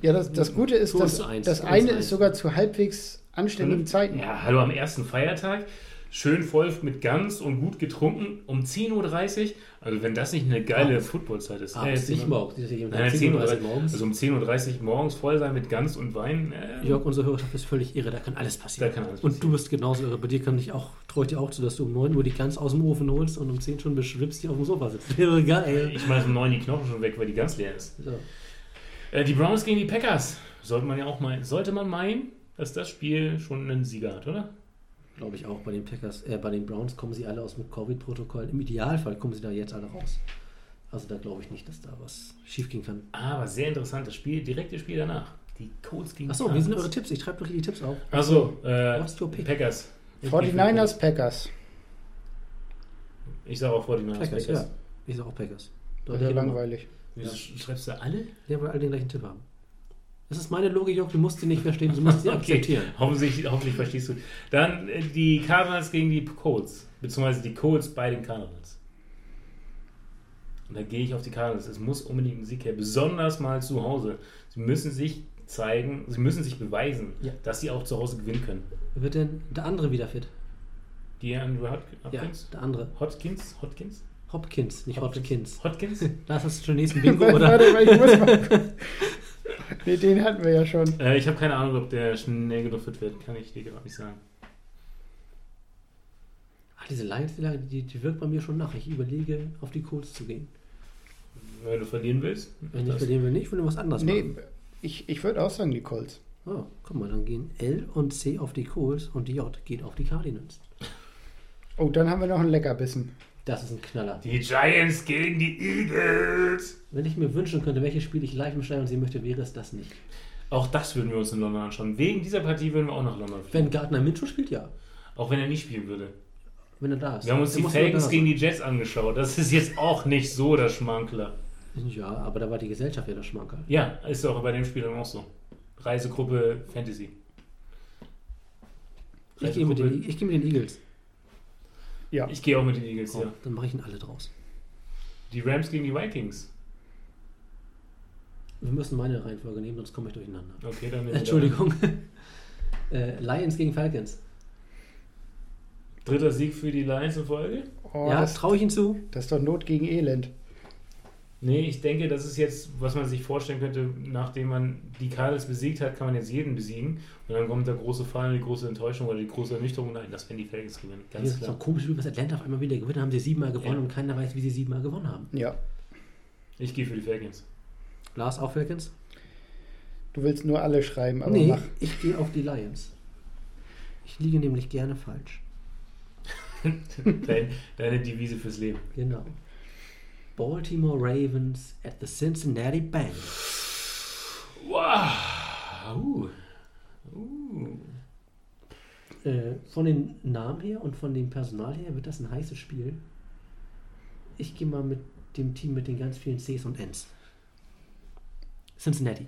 [SPEAKER 4] Ja, das, das Gute ist, dass
[SPEAKER 2] eins,
[SPEAKER 4] das eine
[SPEAKER 2] eins.
[SPEAKER 4] ist sogar zu halbwegs anständigen Zeiten.
[SPEAKER 3] Ja, hallo am ersten Feiertag. Schön voll mit Gans und gut getrunken um 10.30 Uhr. Also wenn das nicht eine geile Footballzeit ist.
[SPEAKER 2] Abends,
[SPEAKER 3] äh,
[SPEAKER 2] nicht morgens. Die ist nicht um
[SPEAKER 3] Nein,
[SPEAKER 2] 10.30
[SPEAKER 3] 10.30
[SPEAKER 2] Uhr morgens.
[SPEAKER 3] Also um 10.30 Uhr morgens voll sein mit Gans und Wein. Äh,
[SPEAKER 2] Jörg, unsere Hörerschaft ist völlig irre, da kann alles passieren.
[SPEAKER 3] Da kann alles
[SPEAKER 2] Und
[SPEAKER 3] passieren.
[SPEAKER 2] du bist genauso irre. Bei dir kann ich auch, traue ich dir auch zu, dass du um 9 Uhr die Gans aus dem Ofen holst und um 10 schon beschwipst, die auf dem Sofa sitzt. (laughs) Irre geil.
[SPEAKER 3] Ich schmeiß um 9 die Knochen schon weg, weil die ganz leer ist.
[SPEAKER 2] So.
[SPEAKER 3] Äh, die Browns gegen die Packers. Sollte man ja auch meinen, sollte man meinen, dass das Spiel schon einen Sieger hat, oder?
[SPEAKER 2] Glaube ich auch. Bei den Packers, äh, bei den Browns kommen sie alle aus dem Covid-Protokoll. Im Idealfall kommen sie da jetzt alle raus. Also da glaube ich nicht, dass da was schief gehen kann.
[SPEAKER 3] Aber sehr interessantes Spiel, direktes Spiel danach. Die Colts gegen
[SPEAKER 2] Achso, wie sind eure Tipps? Ich treibe doch hier die Tipps auf.
[SPEAKER 3] Achso, äh? Packers.
[SPEAKER 4] 49ers, Packers.
[SPEAKER 3] Ich sage auch 49ers.
[SPEAKER 2] Packers, ja. Ich sage auch Packers. Nummer.
[SPEAKER 4] langweilig.
[SPEAKER 3] Wieso schreibst du alle?
[SPEAKER 2] Ja, weil alle den gleichen Tipp haben. Das ist meine Logik, Jörg, du musst sie nicht verstehen, du musst sie (laughs) akzeptieren.
[SPEAKER 3] Hoffentlich, hoffentlich verstehst du. Dann äh, die Cardinals gegen die Colts. Beziehungsweise die Colts bei den Cardinals. Und da gehe ich auf die Cardinals. Es muss unbedingt ein Sieg her. Besonders mal zu Hause. Sie müssen sich zeigen, sie müssen sich beweisen,
[SPEAKER 2] Ja.
[SPEAKER 3] dass sie auch zu Hause gewinnen können.
[SPEAKER 2] Wird denn der andere wieder fit?
[SPEAKER 3] Die Andrew Hot-
[SPEAKER 2] Ja,
[SPEAKER 3] Hopkins?
[SPEAKER 2] der andere.
[SPEAKER 3] Hotkins? Hotkins?
[SPEAKER 2] Hopkins, nicht Hopkins.
[SPEAKER 3] Hotkins?
[SPEAKER 2] Das hast du schon nächsten (laughs) Bingo, oder?
[SPEAKER 4] Warte mal, ich muss mal. (laughs) (laughs) nee, den hatten wir ja schon.
[SPEAKER 3] äh, ich habe keine Ahnung, ob der schnell genug fit wird. Kann ich dir gerade nicht sagen.
[SPEAKER 2] Ach, diese Lions, die, die wirkt bei mir schon nach. Ich überlege, auf die Colts zu gehen.
[SPEAKER 3] Wenn du verlieren willst.
[SPEAKER 2] Wenn ich verlieren will, nicht, will ich was anderes
[SPEAKER 4] Nee,
[SPEAKER 2] machen.
[SPEAKER 4] ich, ich würde auch sagen, die Colts.
[SPEAKER 2] Oh, guck mal, dann gehen L und C auf die Colts und die J geht auf die Cardinals.
[SPEAKER 4] Oh, dann haben wir noch einen Leckerbissen.
[SPEAKER 2] Das ist ein Knaller.
[SPEAKER 3] Die Giants gegen die Eagles.
[SPEAKER 2] Wenn ich mir wünschen könnte, welches Spiel ich live im Stadion sehen möchte, wäre es das nicht.
[SPEAKER 3] Auch das würden wir uns in London anschauen. Wegen dieser Partie würden wir auch nach London fliegen.
[SPEAKER 2] Wenn Gardner Minshew spielt, ja.
[SPEAKER 3] Auch wenn er nicht spielen würde.
[SPEAKER 2] Wenn er da ist.
[SPEAKER 3] Wir haben uns die Falcons gegen die Jets angeschaut. Das ist jetzt auch nicht so der Schmankler.
[SPEAKER 2] Ja, aber da war die Gesellschaft ja der Schmankerl.
[SPEAKER 3] Ja, ist auch bei dem Spiel dann auch so. Reisegruppe Fantasy.
[SPEAKER 2] Ich gehe mit, gehe mit den Eagles.
[SPEAKER 4] Ja.
[SPEAKER 3] Ich gehe auch mit den Eagles,
[SPEAKER 2] Komm,
[SPEAKER 3] ja.
[SPEAKER 2] Dann mache ich ihn alle draus.
[SPEAKER 3] Die Rams gegen die Vikings.
[SPEAKER 2] Wir müssen meine Reihenfolge nehmen, sonst komme ich durcheinander.
[SPEAKER 3] Okay, dann (laughs) nehmen wir
[SPEAKER 2] Entschuldigung. (laughs) äh, Lions gegen Falcons.
[SPEAKER 3] Dritter Sieg für die Lions in Folge?
[SPEAKER 4] Oh,
[SPEAKER 2] ja,
[SPEAKER 4] das,
[SPEAKER 2] traue ich ihn zu?
[SPEAKER 4] das ist doch Not gegen Elend.
[SPEAKER 3] Nee, ich denke, das ist jetzt, was man sich vorstellen könnte, nachdem man die Cardinals besiegt hat, kann man jetzt jeden besiegen. Und dann kommt der große Fall, die große Enttäuschung oder die große Ernüchterung. Nein, das werden die Falcons gewinnen.
[SPEAKER 2] Das
[SPEAKER 3] Ganz
[SPEAKER 2] ist so
[SPEAKER 3] klar.
[SPEAKER 2] komisch, wie was Atlanta auf einmal wieder gewinnt. Dann haben sie siebenmal gewonnen
[SPEAKER 3] Ja.
[SPEAKER 2] und keiner weiß, wie sie siebenmal gewonnen haben.
[SPEAKER 4] Ja.
[SPEAKER 3] Ich gehe für die Falcons.
[SPEAKER 2] Lars auch Falcons?
[SPEAKER 4] Du willst nur alle schreiben, aber
[SPEAKER 2] nee,
[SPEAKER 4] mach.
[SPEAKER 2] ich gehe auf die Lions. Ich liege nämlich gerne falsch. (laughs)
[SPEAKER 3] Dein, deine Devise fürs Leben.
[SPEAKER 2] Genau. Baltimore Ravens at the Cincinnati Bengals.
[SPEAKER 3] Wow. Uh. Uh.
[SPEAKER 2] Äh, von den Namen her und von dem Personal her wird das ein heißes Spiel. Ich gehe mal mit dem Team mit den ganz vielen Cs und Ns. Cincinnati.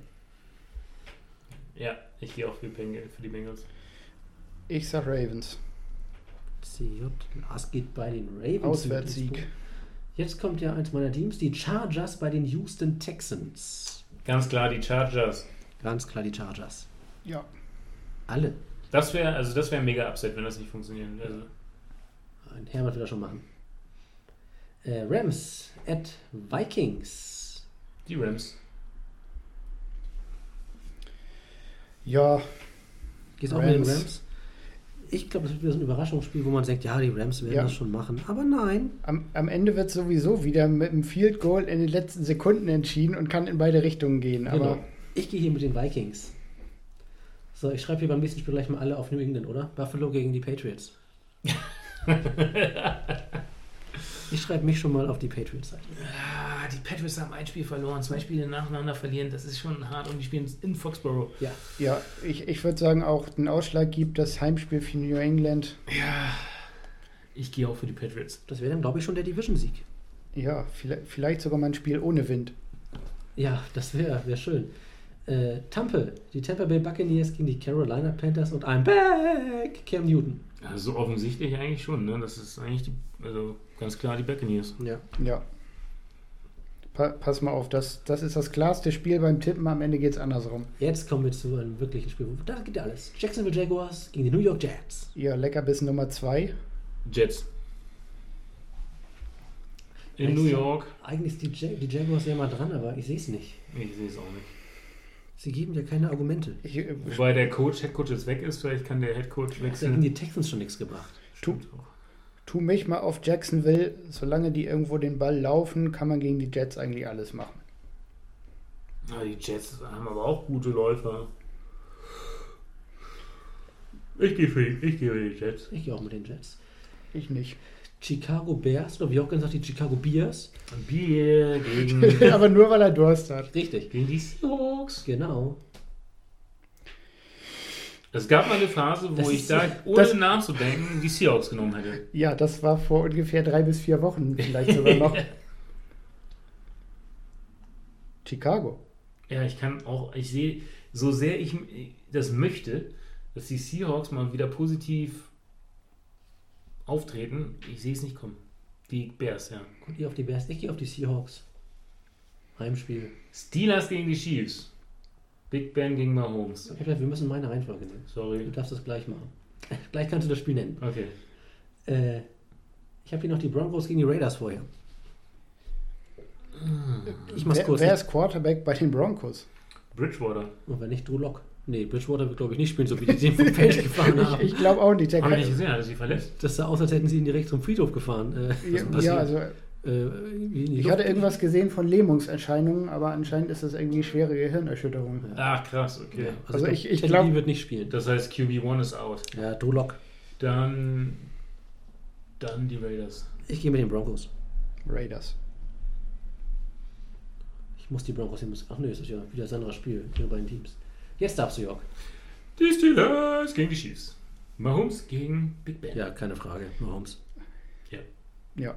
[SPEAKER 3] Ja, ich gehe auch für, Bengals, für die Bengals.
[SPEAKER 4] Ich sag Ravens.
[SPEAKER 2] CJ. Lars geht bei den Ravens.
[SPEAKER 4] Auswärtssieg.
[SPEAKER 2] Jetzt kommt ja eins meiner Teams, die Chargers bei den Houston Texans.
[SPEAKER 3] Ganz klar, die Chargers.
[SPEAKER 2] Ganz klar die Chargers.
[SPEAKER 4] Ja.
[SPEAKER 2] Alle.
[SPEAKER 3] Das wäre also das wäre ein mega Upset, wenn das nicht funktioniert. Also,
[SPEAKER 2] Ein Hermann wird das schon machen. Äh, Rams at Vikings.
[SPEAKER 3] die Rams.
[SPEAKER 4] Ja,
[SPEAKER 2] Gehst auch mit den
[SPEAKER 4] Rams.
[SPEAKER 2] Ich glaube, es wird wieder so ein Überraschungsspiel, wo man denkt, ja, die Rams werden
[SPEAKER 4] Ja.
[SPEAKER 2] das schon machen. Aber nein.
[SPEAKER 4] Am, am Ende wird sowieso wieder mit einem Field Goal in den letzten Sekunden entschieden und kann in beide Richtungen gehen. Aber
[SPEAKER 2] Genau. Ich gehe hier mit den Vikings. So, ich schreibe hier beim nächsten Spiel gleich mal alle auf New England, oder? Buffalo gegen die Patriots. (laughs) ich schreibe mich schon mal auf die Patriots-Seite.
[SPEAKER 3] Ah, die Patriots haben ein Spiel verloren, zwei Spiele nacheinander verlieren. Das ist schon hart und die spielen in Foxborough.
[SPEAKER 2] Ja.
[SPEAKER 4] ja, ich, ich würde sagen, auch den Ausschlag gibt das Heimspiel für New England.
[SPEAKER 3] Ja, ich gehe auch für die Patriots.
[SPEAKER 2] Das wäre dann, glaube ich, schon der Division-Sieg.
[SPEAKER 4] Ja, vielleicht, vielleicht sogar mal ein Spiel ohne Wind.
[SPEAKER 2] Ja, das wäre wär schön. Äh, Tampa, die Tampa Bay Buccaneers gegen die Carolina Panthers und I'm back, Cam Newton.
[SPEAKER 3] Also offensichtlich eigentlich schon, ne? Das ist eigentlich die, also ganz klar die Buccaneers.
[SPEAKER 2] Ja.
[SPEAKER 4] Ja. Pa pass mal auf, das, das ist das klarste Spiel beim Tippen. Am Ende geht es andersrum.
[SPEAKER 2] Jetzt kommen wir zu einem wirklichen Spiel. Da geht ja alles. Jacksonville Jaguars gegen die New York Jets.
[SPEAKER 4] Ihr Leckerbissen Nummer zwei.
[SPEAKER 3] Jets. In
[SPEAKER 2] Echt?
[SPEAKER 3] New York.
[SPEAKER 2] Eigentlich ist die, Jag die Jaguars ja mal dran, aber ich sehe es nicht.
[SPEAKER 3] Ich sehe es auch nicht.
[SPEAKER 2] Sie geben ja keine Argumente.
[SPEAKER 4] Ich, äh,
[SPEAKER 3] Wobei der Coach, Headcoach jetzt weg ist, vielleicht kann der Headcoach
[SPEAKER 2] Da haben
[SPEAKER 3] wechseln.
[SPEAKER 2] die Texans schon nichts gebracht.
[SPEAKER 3] Stimmt auch.
[SPEAKER 4] Tu mich mal auf Jacksonville. Solange die irgendwo den Ball laufen, kann man gegen die Jets eigentlich alles machen.
[SPEAKER 3] Ja, die Jets haben aber auch gute Läufer. Ich gehe für, die- ich gehe für die Jets.
[SPEAKER 2] Ich gehe auch mit den Jets.
[SPEAKER 4] Ich nicht.
[SPEAKER 2] Chicago Bears, oder wie auch gesagt, die Chicago Bears.
[SPEAKER 3] Bier gegen, (laughs)
[SPEAKER 4] Aber nur weil er Durst hat.
[SPEAKER 2] Richtig.
[SPEAKER 3] gegen die Seahawks.
[SPEAKER 2] Genau.
[SPEAKER 3] Es gab mal eine Phase, wo
[SPEAKER 2] Das
[SPEAKER 3] ich da, ohne nachzudenken, die Seahawks genommen hätte.
[SPEAKER 4] Ja, das war vor ungefähr drei bis vier Wochen, vielleicht sogar noch. (laughs) Chicago.
[SPEAKER 3] Ja, ich kann auch, ich sehe, so sehr ich das möchte, dass die Seahawks mal wieder positiv auftreten, ich sehe es nicht kommen. Die Bears, ja.
[SPEAKER 2] Guckt ihr auf die Bears? Ich gehe auf die Seahawks. Heimspiel.
[SPEAKER 3] Steelers gegen die Chiefs. Big Ben gegen Mahomes.
[SPEAKER 2] Ich hab gesagt, wir müssen meine Reihenfolge nehmen.
[SPEAKER 3] Sorry.
[SPEAKER 2] Du darfst das gleich machen. (laughs) Gleich kannst du das Spiel nennen.
[SPEAKER 3] Okay.
[SPEAKER 2] Äh, ich habe hier noch die Broncos gegen die Raiders vorher. Ich mach's
[SPEAKER 4] Wer,
[SPEAKER 2] kurz.
[SPEAKER 4] wer ist Quarterback bei den Broncos?
[SPEAKER 3] Bridgewater.
[SPEAKER 2] Und wenn nicht, Drew Lock. Nee, Bridgewater wird, glaube ich, nicht spielen, so wie die (laughs) den vom Feld gefahren haben.
[SPEAKER 4] Ich, ich glaube auch nicht. Der
[SPEAKER 3] Haben wir nicht gesehen, hat er sich verletzt?
[SPEAKER 2] Das sah aus, als hätten sie ihn direkt zum Friedhof gefahren. Äh,
[SPEAKER 4] ja, ja, also
[SPEAKER 2] äh,
[SPEAKER 4] ich hatte irgendwas gesehen von Lähmungserscheinungen, aber anscheinend ist das irgendwie schwere Gehirnerschütterung.
[SPEAKER 3] Ach, krass, okay.
[SPEAKER 2] Ja,
[SPEAKER 4] Also ich- ich
[SPEAKER 2] Teddy
[SPEAKER 4] glaub-
[SPEAKER 2] B wird nicht spielen.
[SPEAKER 3] Das heißt, QB1 ist out.
[SPEAKER 2] Ja, Drew Lock.
[SPEAKER 3] Dann, dann die Raiders.
[SPEAKER 2] Ich gehe mit den Broncos.
[SPEAKER 4] Raiders.
[SPEAKER 2] Ich muss die Broncos hier müssen. Ach nee, es ist ja wieder ein anderes Spiel. Ihre beiden Teams. Jetzt darfst du, Jörg.
[SPEAKER 3] Die Steelers gegen die Chiefs. Mahomes gegen Big Ben.
[SPEAKER 2] Ja, keine Frage. Mahomes.
[SPEAKER 4] Ja.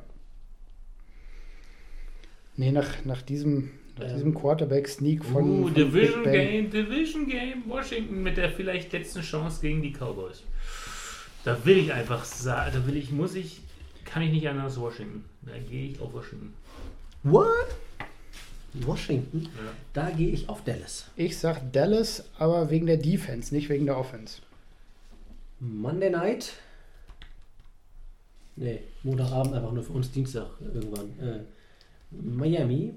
[SPEAKER 4] Nee, nach, nach diesem, nach
[SPEAKER 2] Ähm.
[SPEAKER 4] diesem Quarterback-Sneak von,
[SPEAKER 3] uh,
[SPEAKER 4] von
[SPEAKER 3] Division. Game, Division Game, Washington mit der vielleicht letzten Chance gegen die Cowboys. Da will ich einfach sagen, da will ich, muss ich, kann ich nicht anders Washington. Da gehe ich auf Washington.
[SPEAKER 2] What? Washington?
[SPEAKER 3] Ja.
[SPEAKER 2] Da gehe ich auf Dallas.
[SPEAKER 4] Ich sag Dallas, aber wegen der Defense, nicht wegen der Offense.
[SPEAKER 2] Monday Night. Nee, Montagabend einfach nur für uns Dienstag irgendwann. Äh, Miami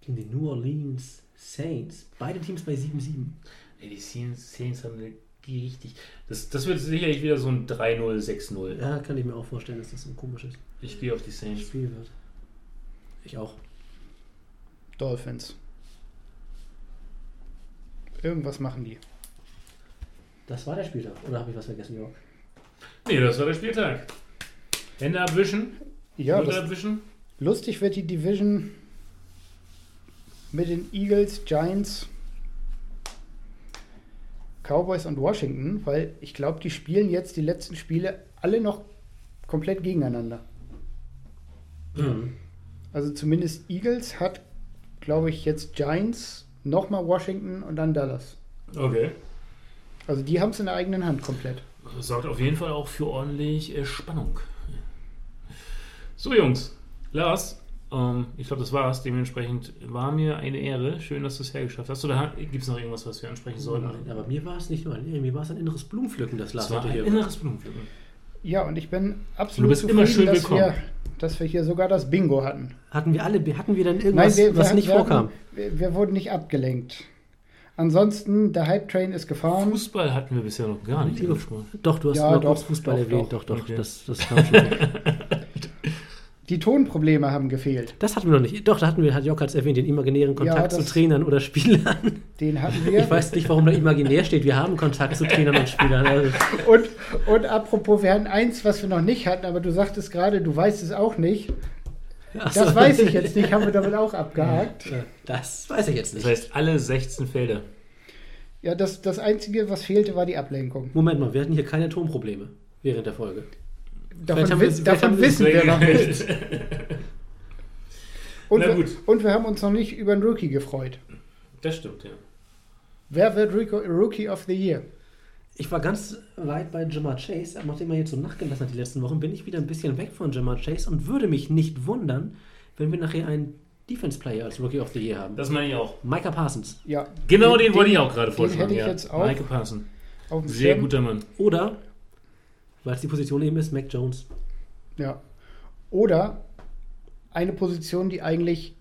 [SPEAKER 2] gegen die New Orleans Saints. Beide Teams bei 7-7.
[SPEAKER 3] Ey, die Saints, Saints haben eine richtig. Das, das wird sicherlich wieder so ein 3-0, 6-0.
[SPEAKER 2] Ja, kann ich mir auch vorstellen, dass das so ein komisches
[SPEAKER 3] Ich gehe auf die Saints.
[SPEAKER 2] Spiel wird. Ich auch.
[SPEAKER 4] Dolphins. Irgendwas machen die.
[SPEAKER 2] Das war der Spieltag. Oder habe ich was vergessen, Jörg?
[SPEAKER 3] Nee, das war der Spieltag. Hände abwischen.
[SPEAKER 4] Ja,
[SPEAKER 3] Hände
[SPEAKER 4] das,
[SPEAKER 3] abwischen.
[SPEAKER 4] Lustig wird die Division mit den Eagles, Giants, Cowboys und Washington, weil ich glaube, die spielen jetzt die letzten Spiele alle noch komplett gegeneinander.
[SPEAKER 2] Mhm.
[SPEAKER 4] Also zumindest Eagles hat, glaube ich, jetzt Giants, nochmal Washington und dann Dallas.
[SPEAKER 3] Okay.
[SPEAKER 4] Also die haben es in der eigenen Hand komplett.
[SPEAKER 3] Das sorgt auf jeden Fall auch für ordentlich äh, Spannung. So, Jungs. Lars, ähm, ich glaube, das war's. Dementsprechend war mir eine Ehre. Schön, dass du es hergeschafft hast. Oder gibt es noch irgendwas, was wir ansprechen sollten?
[SPEAKER 2] Nein, aber mir war es nicht nur ein, mir war es ein inneres Blumenpflücken, das Lars
[SPEAKER 3] Das war
[SPEAKER 2] heute
[SPEAKER 3] ein
[SPEAKER 2] hier
[SPEAKER 3] inneres Blumenpflücken.
[SPEAKER 4] Ja, und ich bin absolut
[SPEAKER 3] bist immer schön
[SPEAKER 4] dass,
[SPEAKER 3] willkommen.
[SPEAKER 4] wir, dass wir hier sogar das Bingo hatten.
[SPEAKER 2] Hatten wir alle, hatten wir dann irgendwas,
[SPEAKER 4] wir,
[SPEAKER 2] was
[SPEAKER 4] wir,
[SPEAKER 2] nicht
[SPEAKER 4] wir
[SPEAKER 2] vorkam?
[SPEAKER 4] Hatten, wir, wir wurden nicht abgelenkt. Ansonsten, der Hype-Train ist gefahren.
[SPEAKER 3] Fußball hatten wir bisher noch gar nicht.
[SPEAKER 2] Doch, du hast
[SPEAKER 4] Ja,
[SPEAKER 2] mal
[SPEAKER 4] doch,
[SPEAKER 2] kurz Fußball
[SPEAKER 4] doch,
[SPEAKER 2] erwähnt.
[SPEAKER 4] doch.
[SPEAKER 2] Doch, doch,
[SPEAKER 3] Okay.
[SPEAKER 2] das, das kam schon. (laughs)
[SPEAKER 4] Die Tonprobleme haben gefehlt.
[SPEAKER 2] Das hatten wir noch nicht. Doch, da hatten wir, hat Jock hat's erwähnt, den imaginären Kontakt
[SPEAKER 4] Ja,
[SPEAKER 2] zu
[SPEAKER 4] das-
[SPEAKER 2] Trainern oder Spielern.
[SPEAKER 4] Den hatten wir.
[SPEAKER 2] Ich weiß nicht, warum da imaginär steht. Wir haben Kontakt zu Trainern und Spielern. Also,
[SPEAKER 4] Und, und apropos, wir hatten eins, was wir noch nicht hatten, aber du sagtest gerade, du weißt es auch nicht.
[SPEAKER 2] ach
[SPEAKER 4] Das
[SPEAKER 2] so.
[SPEAKER 4] weiß ich jetzt nicht, haben wir damit auch abgehakt.
[SPEAKER 2] Das weiß ich jetzt
[SPEAKER 3] Das
[SPEAKER 2] nicht.
[SPEAKER 3] heißt, alle 16 Felder.
[SPEAKER 4] Ja, das, das Einzige, was fehlte, war die Ablenkung.
[SPEAKER 2] Moment mal, wir hatten hier keine Tonprobleme während der Folge.
[SPEAKER 4] Davon,
[SPEAKER 2] wir- vielleicht
[SPEAKER 4] davon
[SPEAKER 2] wir
[SPEAKER 4] wissen wir noch nichts. Und
[SPEAKER 3] Na
[SPEAKER 4] wir,
[SPEAKER 3] gut.
[SPEAKER 4] und wir haben uns noch nicht über einen Rookie gefreut.
[SPEAKER 3] Das stimmt, ja.
[SPEAKER 4] Wer wird Rookie of the Year?
[SPEAKER 2] Ich war ganz weit bei Jamar Chase, aber nachdem er jetzt so nachgelassen hat die letzten Wochen, bin ich wieder ein bisschen weg von Jamar Chase und würde mich nicht wundern, wenn wir nachher einen Defense-Player als Rookie of the Year haben.
[SPEAKER 3] Das meine ich auch.
[SPEAKER 2] Micah Parsons.
[SPEAKER 4] Ja,
[SPEAKER 3] Genau den, wollte ich auch gerade
[SPEAKER 4] Den
[SPEAKER 3] vorschlagen.
[SPEAKER 4] hätte ich
[SPEAKER 3] ja.
[SPEAKER 4] jetzt auch
[SPEAKER 3] Maike Parson.
[SPEAKER 4] auf dem
[SPEAKER 3] Sehr
[SPEAKER 4] Schirm.
[SPEAKER 3] guter Mann.
[SPEAKER 2] Oder, weil es die Position eben ist, Mac Jones.
[SPEAKER 4] Ja. Oder eine Position, die eigentlich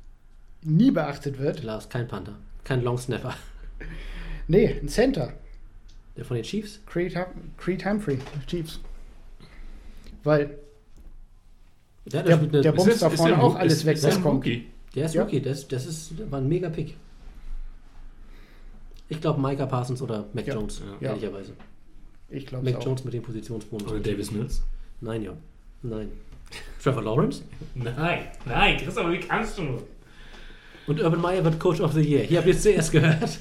[SPEAKER 4] nie beachtet wird.
[SPEAKER 2] Lars, kein Panther. Kein Long Snapper. (laughs)
[SPEAKER 4] Nee, ein Center.
[SPEAKER 2] Der von den Chiefs?
[SPEAKER 4] Creed, Hum- Creed Humphrey, Chiefs. Weil
[SPEAKER 2] Der,
[SPEAKER 4] Der-
[SPEAKER 2] eine-
[SPEAKER 4] der Bums
[SPEAKER 3] Ist
[SPEAKER 4] da vorne auch alles
[SPEAKER 3] ist,
[SPEAKER 4] weg,
[SPEAKER 3] Ist
[SPEAKER 4] was kommt.
[SPEAKER 3] Rookie?
[SPEAKER 2] Der ist
[SPEAKER 4] Ja.
[SPEAKER 2] okay, das, das ist, war ein mega Pick. Ich glaube Micah Parsons oder Mac
[SPEAKER 4] Ja.
[SPEAKER 2] Jones,
[SPEAKER 3] Ja.
[SPEAKER 2] ehrlicherweise.
[SPEAKER 4] Ich glaube
[SPEAKER 2] Mac
[SPEAKER 4] auch.
[SPEAKER 2] Jones mit dem Positionsbonus.
[SPEAKER 3] Oder Davis Mills?
[SPEAKER 2] Nein, ja. Nein. Trevor Lawrence? (laughs)
[SPEAKER 3] Nein, nein, Christoph, wie kannst du nur?
[SPEAKER 2] Und Urban Meyer wird Coach of the Year. Hier habt ihr es zuerst gehört.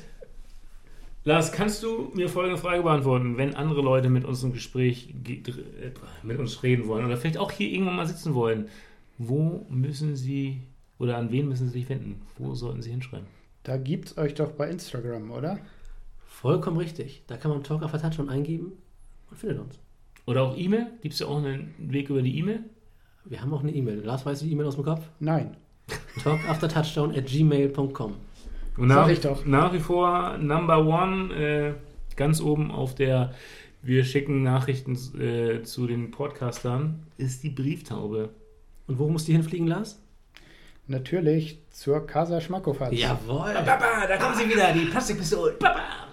[SPEAKER 3] Lars, kannst du mir folgende Frage beantworten? Wenn andere Leute mit uns im Gespräch äh, mit uns reden wollen oder vielleicht auch hier irgendwann mal sitzen wollen, wo müssen sie oder an wen müssen sie sich wenden? Wo sollten sie hinschreiben?
[SPEAKER 4] Da gibt's euch doch bei Instagram, oder?
[SPEAKER 2] Vollkommen richtig. Da kann man Talk of a Touchdown eingeben und findet uns.
[SPEAKER 3] Oder auch E-Mail? Gibt es ja auch einen Weg über die E-Mail?
[SPEAKER 2] Wir haben auch eine E-Mail. Lars, weißt du die E-Mail aus dem Kopf?
[SPEAKER 4] Nein.
[SPEAKER 2] Talkaftertouchdown at gmail.com.
[SPEAKER 3] Und
[SPEAKER 4] Sag
[SPEAKER 3] nach,
[SPEAKER 4] ich doch.
[SPEAKER 3] nach wie vor Number One, äh, ganz oben auf der Wir schicken Nachrichten äh, zu den Podcastern, ist die Brieftaube.
[SPEAKER 2] Und wo muss die hinfliegen, Lars?
[SPEAKER 4] Natürlich zur Casa Schmackofatz.
[SPEAKER 2] Jawohl.
[SPEAKER 3] Papa, da kommen sie wieder, die Plastikpistole. Papa.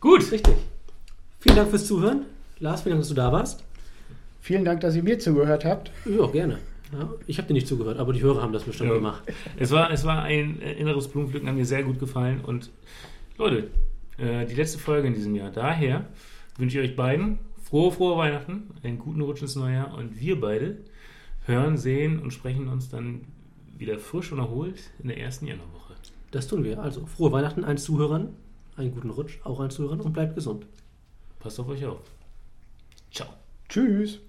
[SPEAKER 3] Gut.
[SPEAKER 2] Richtig. Vielen Dank fürs Zuhören. Lars, vielen Dank, dass du da warst.
[SPEAKER 4] Vielen Dank, dass ihr mir zugehört habt.
[SPEAKER 2] Ja, gerne. Ja, ich habe dir nicht zugehört, aber die Hörer haben das bestimmt
[SPEAKER 3] Ja.
[SPEAKER 2] gemacht.
[SPEAKER 3] Es war, es war ein äh, inneres Blumenpflücken, hat mir sehr gut gefallen. Und Leute, äh, die letzte Folge in diesem Jahr. Daher wünsche ich euch beiden frohe, frohe Weihnachten, einen guten Rutsch ins neue Jahr. Und wir beide hören, sehen und sprechen uns dann wieder frisch und erholt in der ersten Januarwoche.
[SPEAKER 2] Das tun wir. Also, frohe Weihnachten allen Zuhörern, einen guten Rutsch auch allen Zuhörern und bleibt gesund.
[SPEAKER 3] Passt auf euch auf. Ciao.
[SPEAKER 4] Tschüss.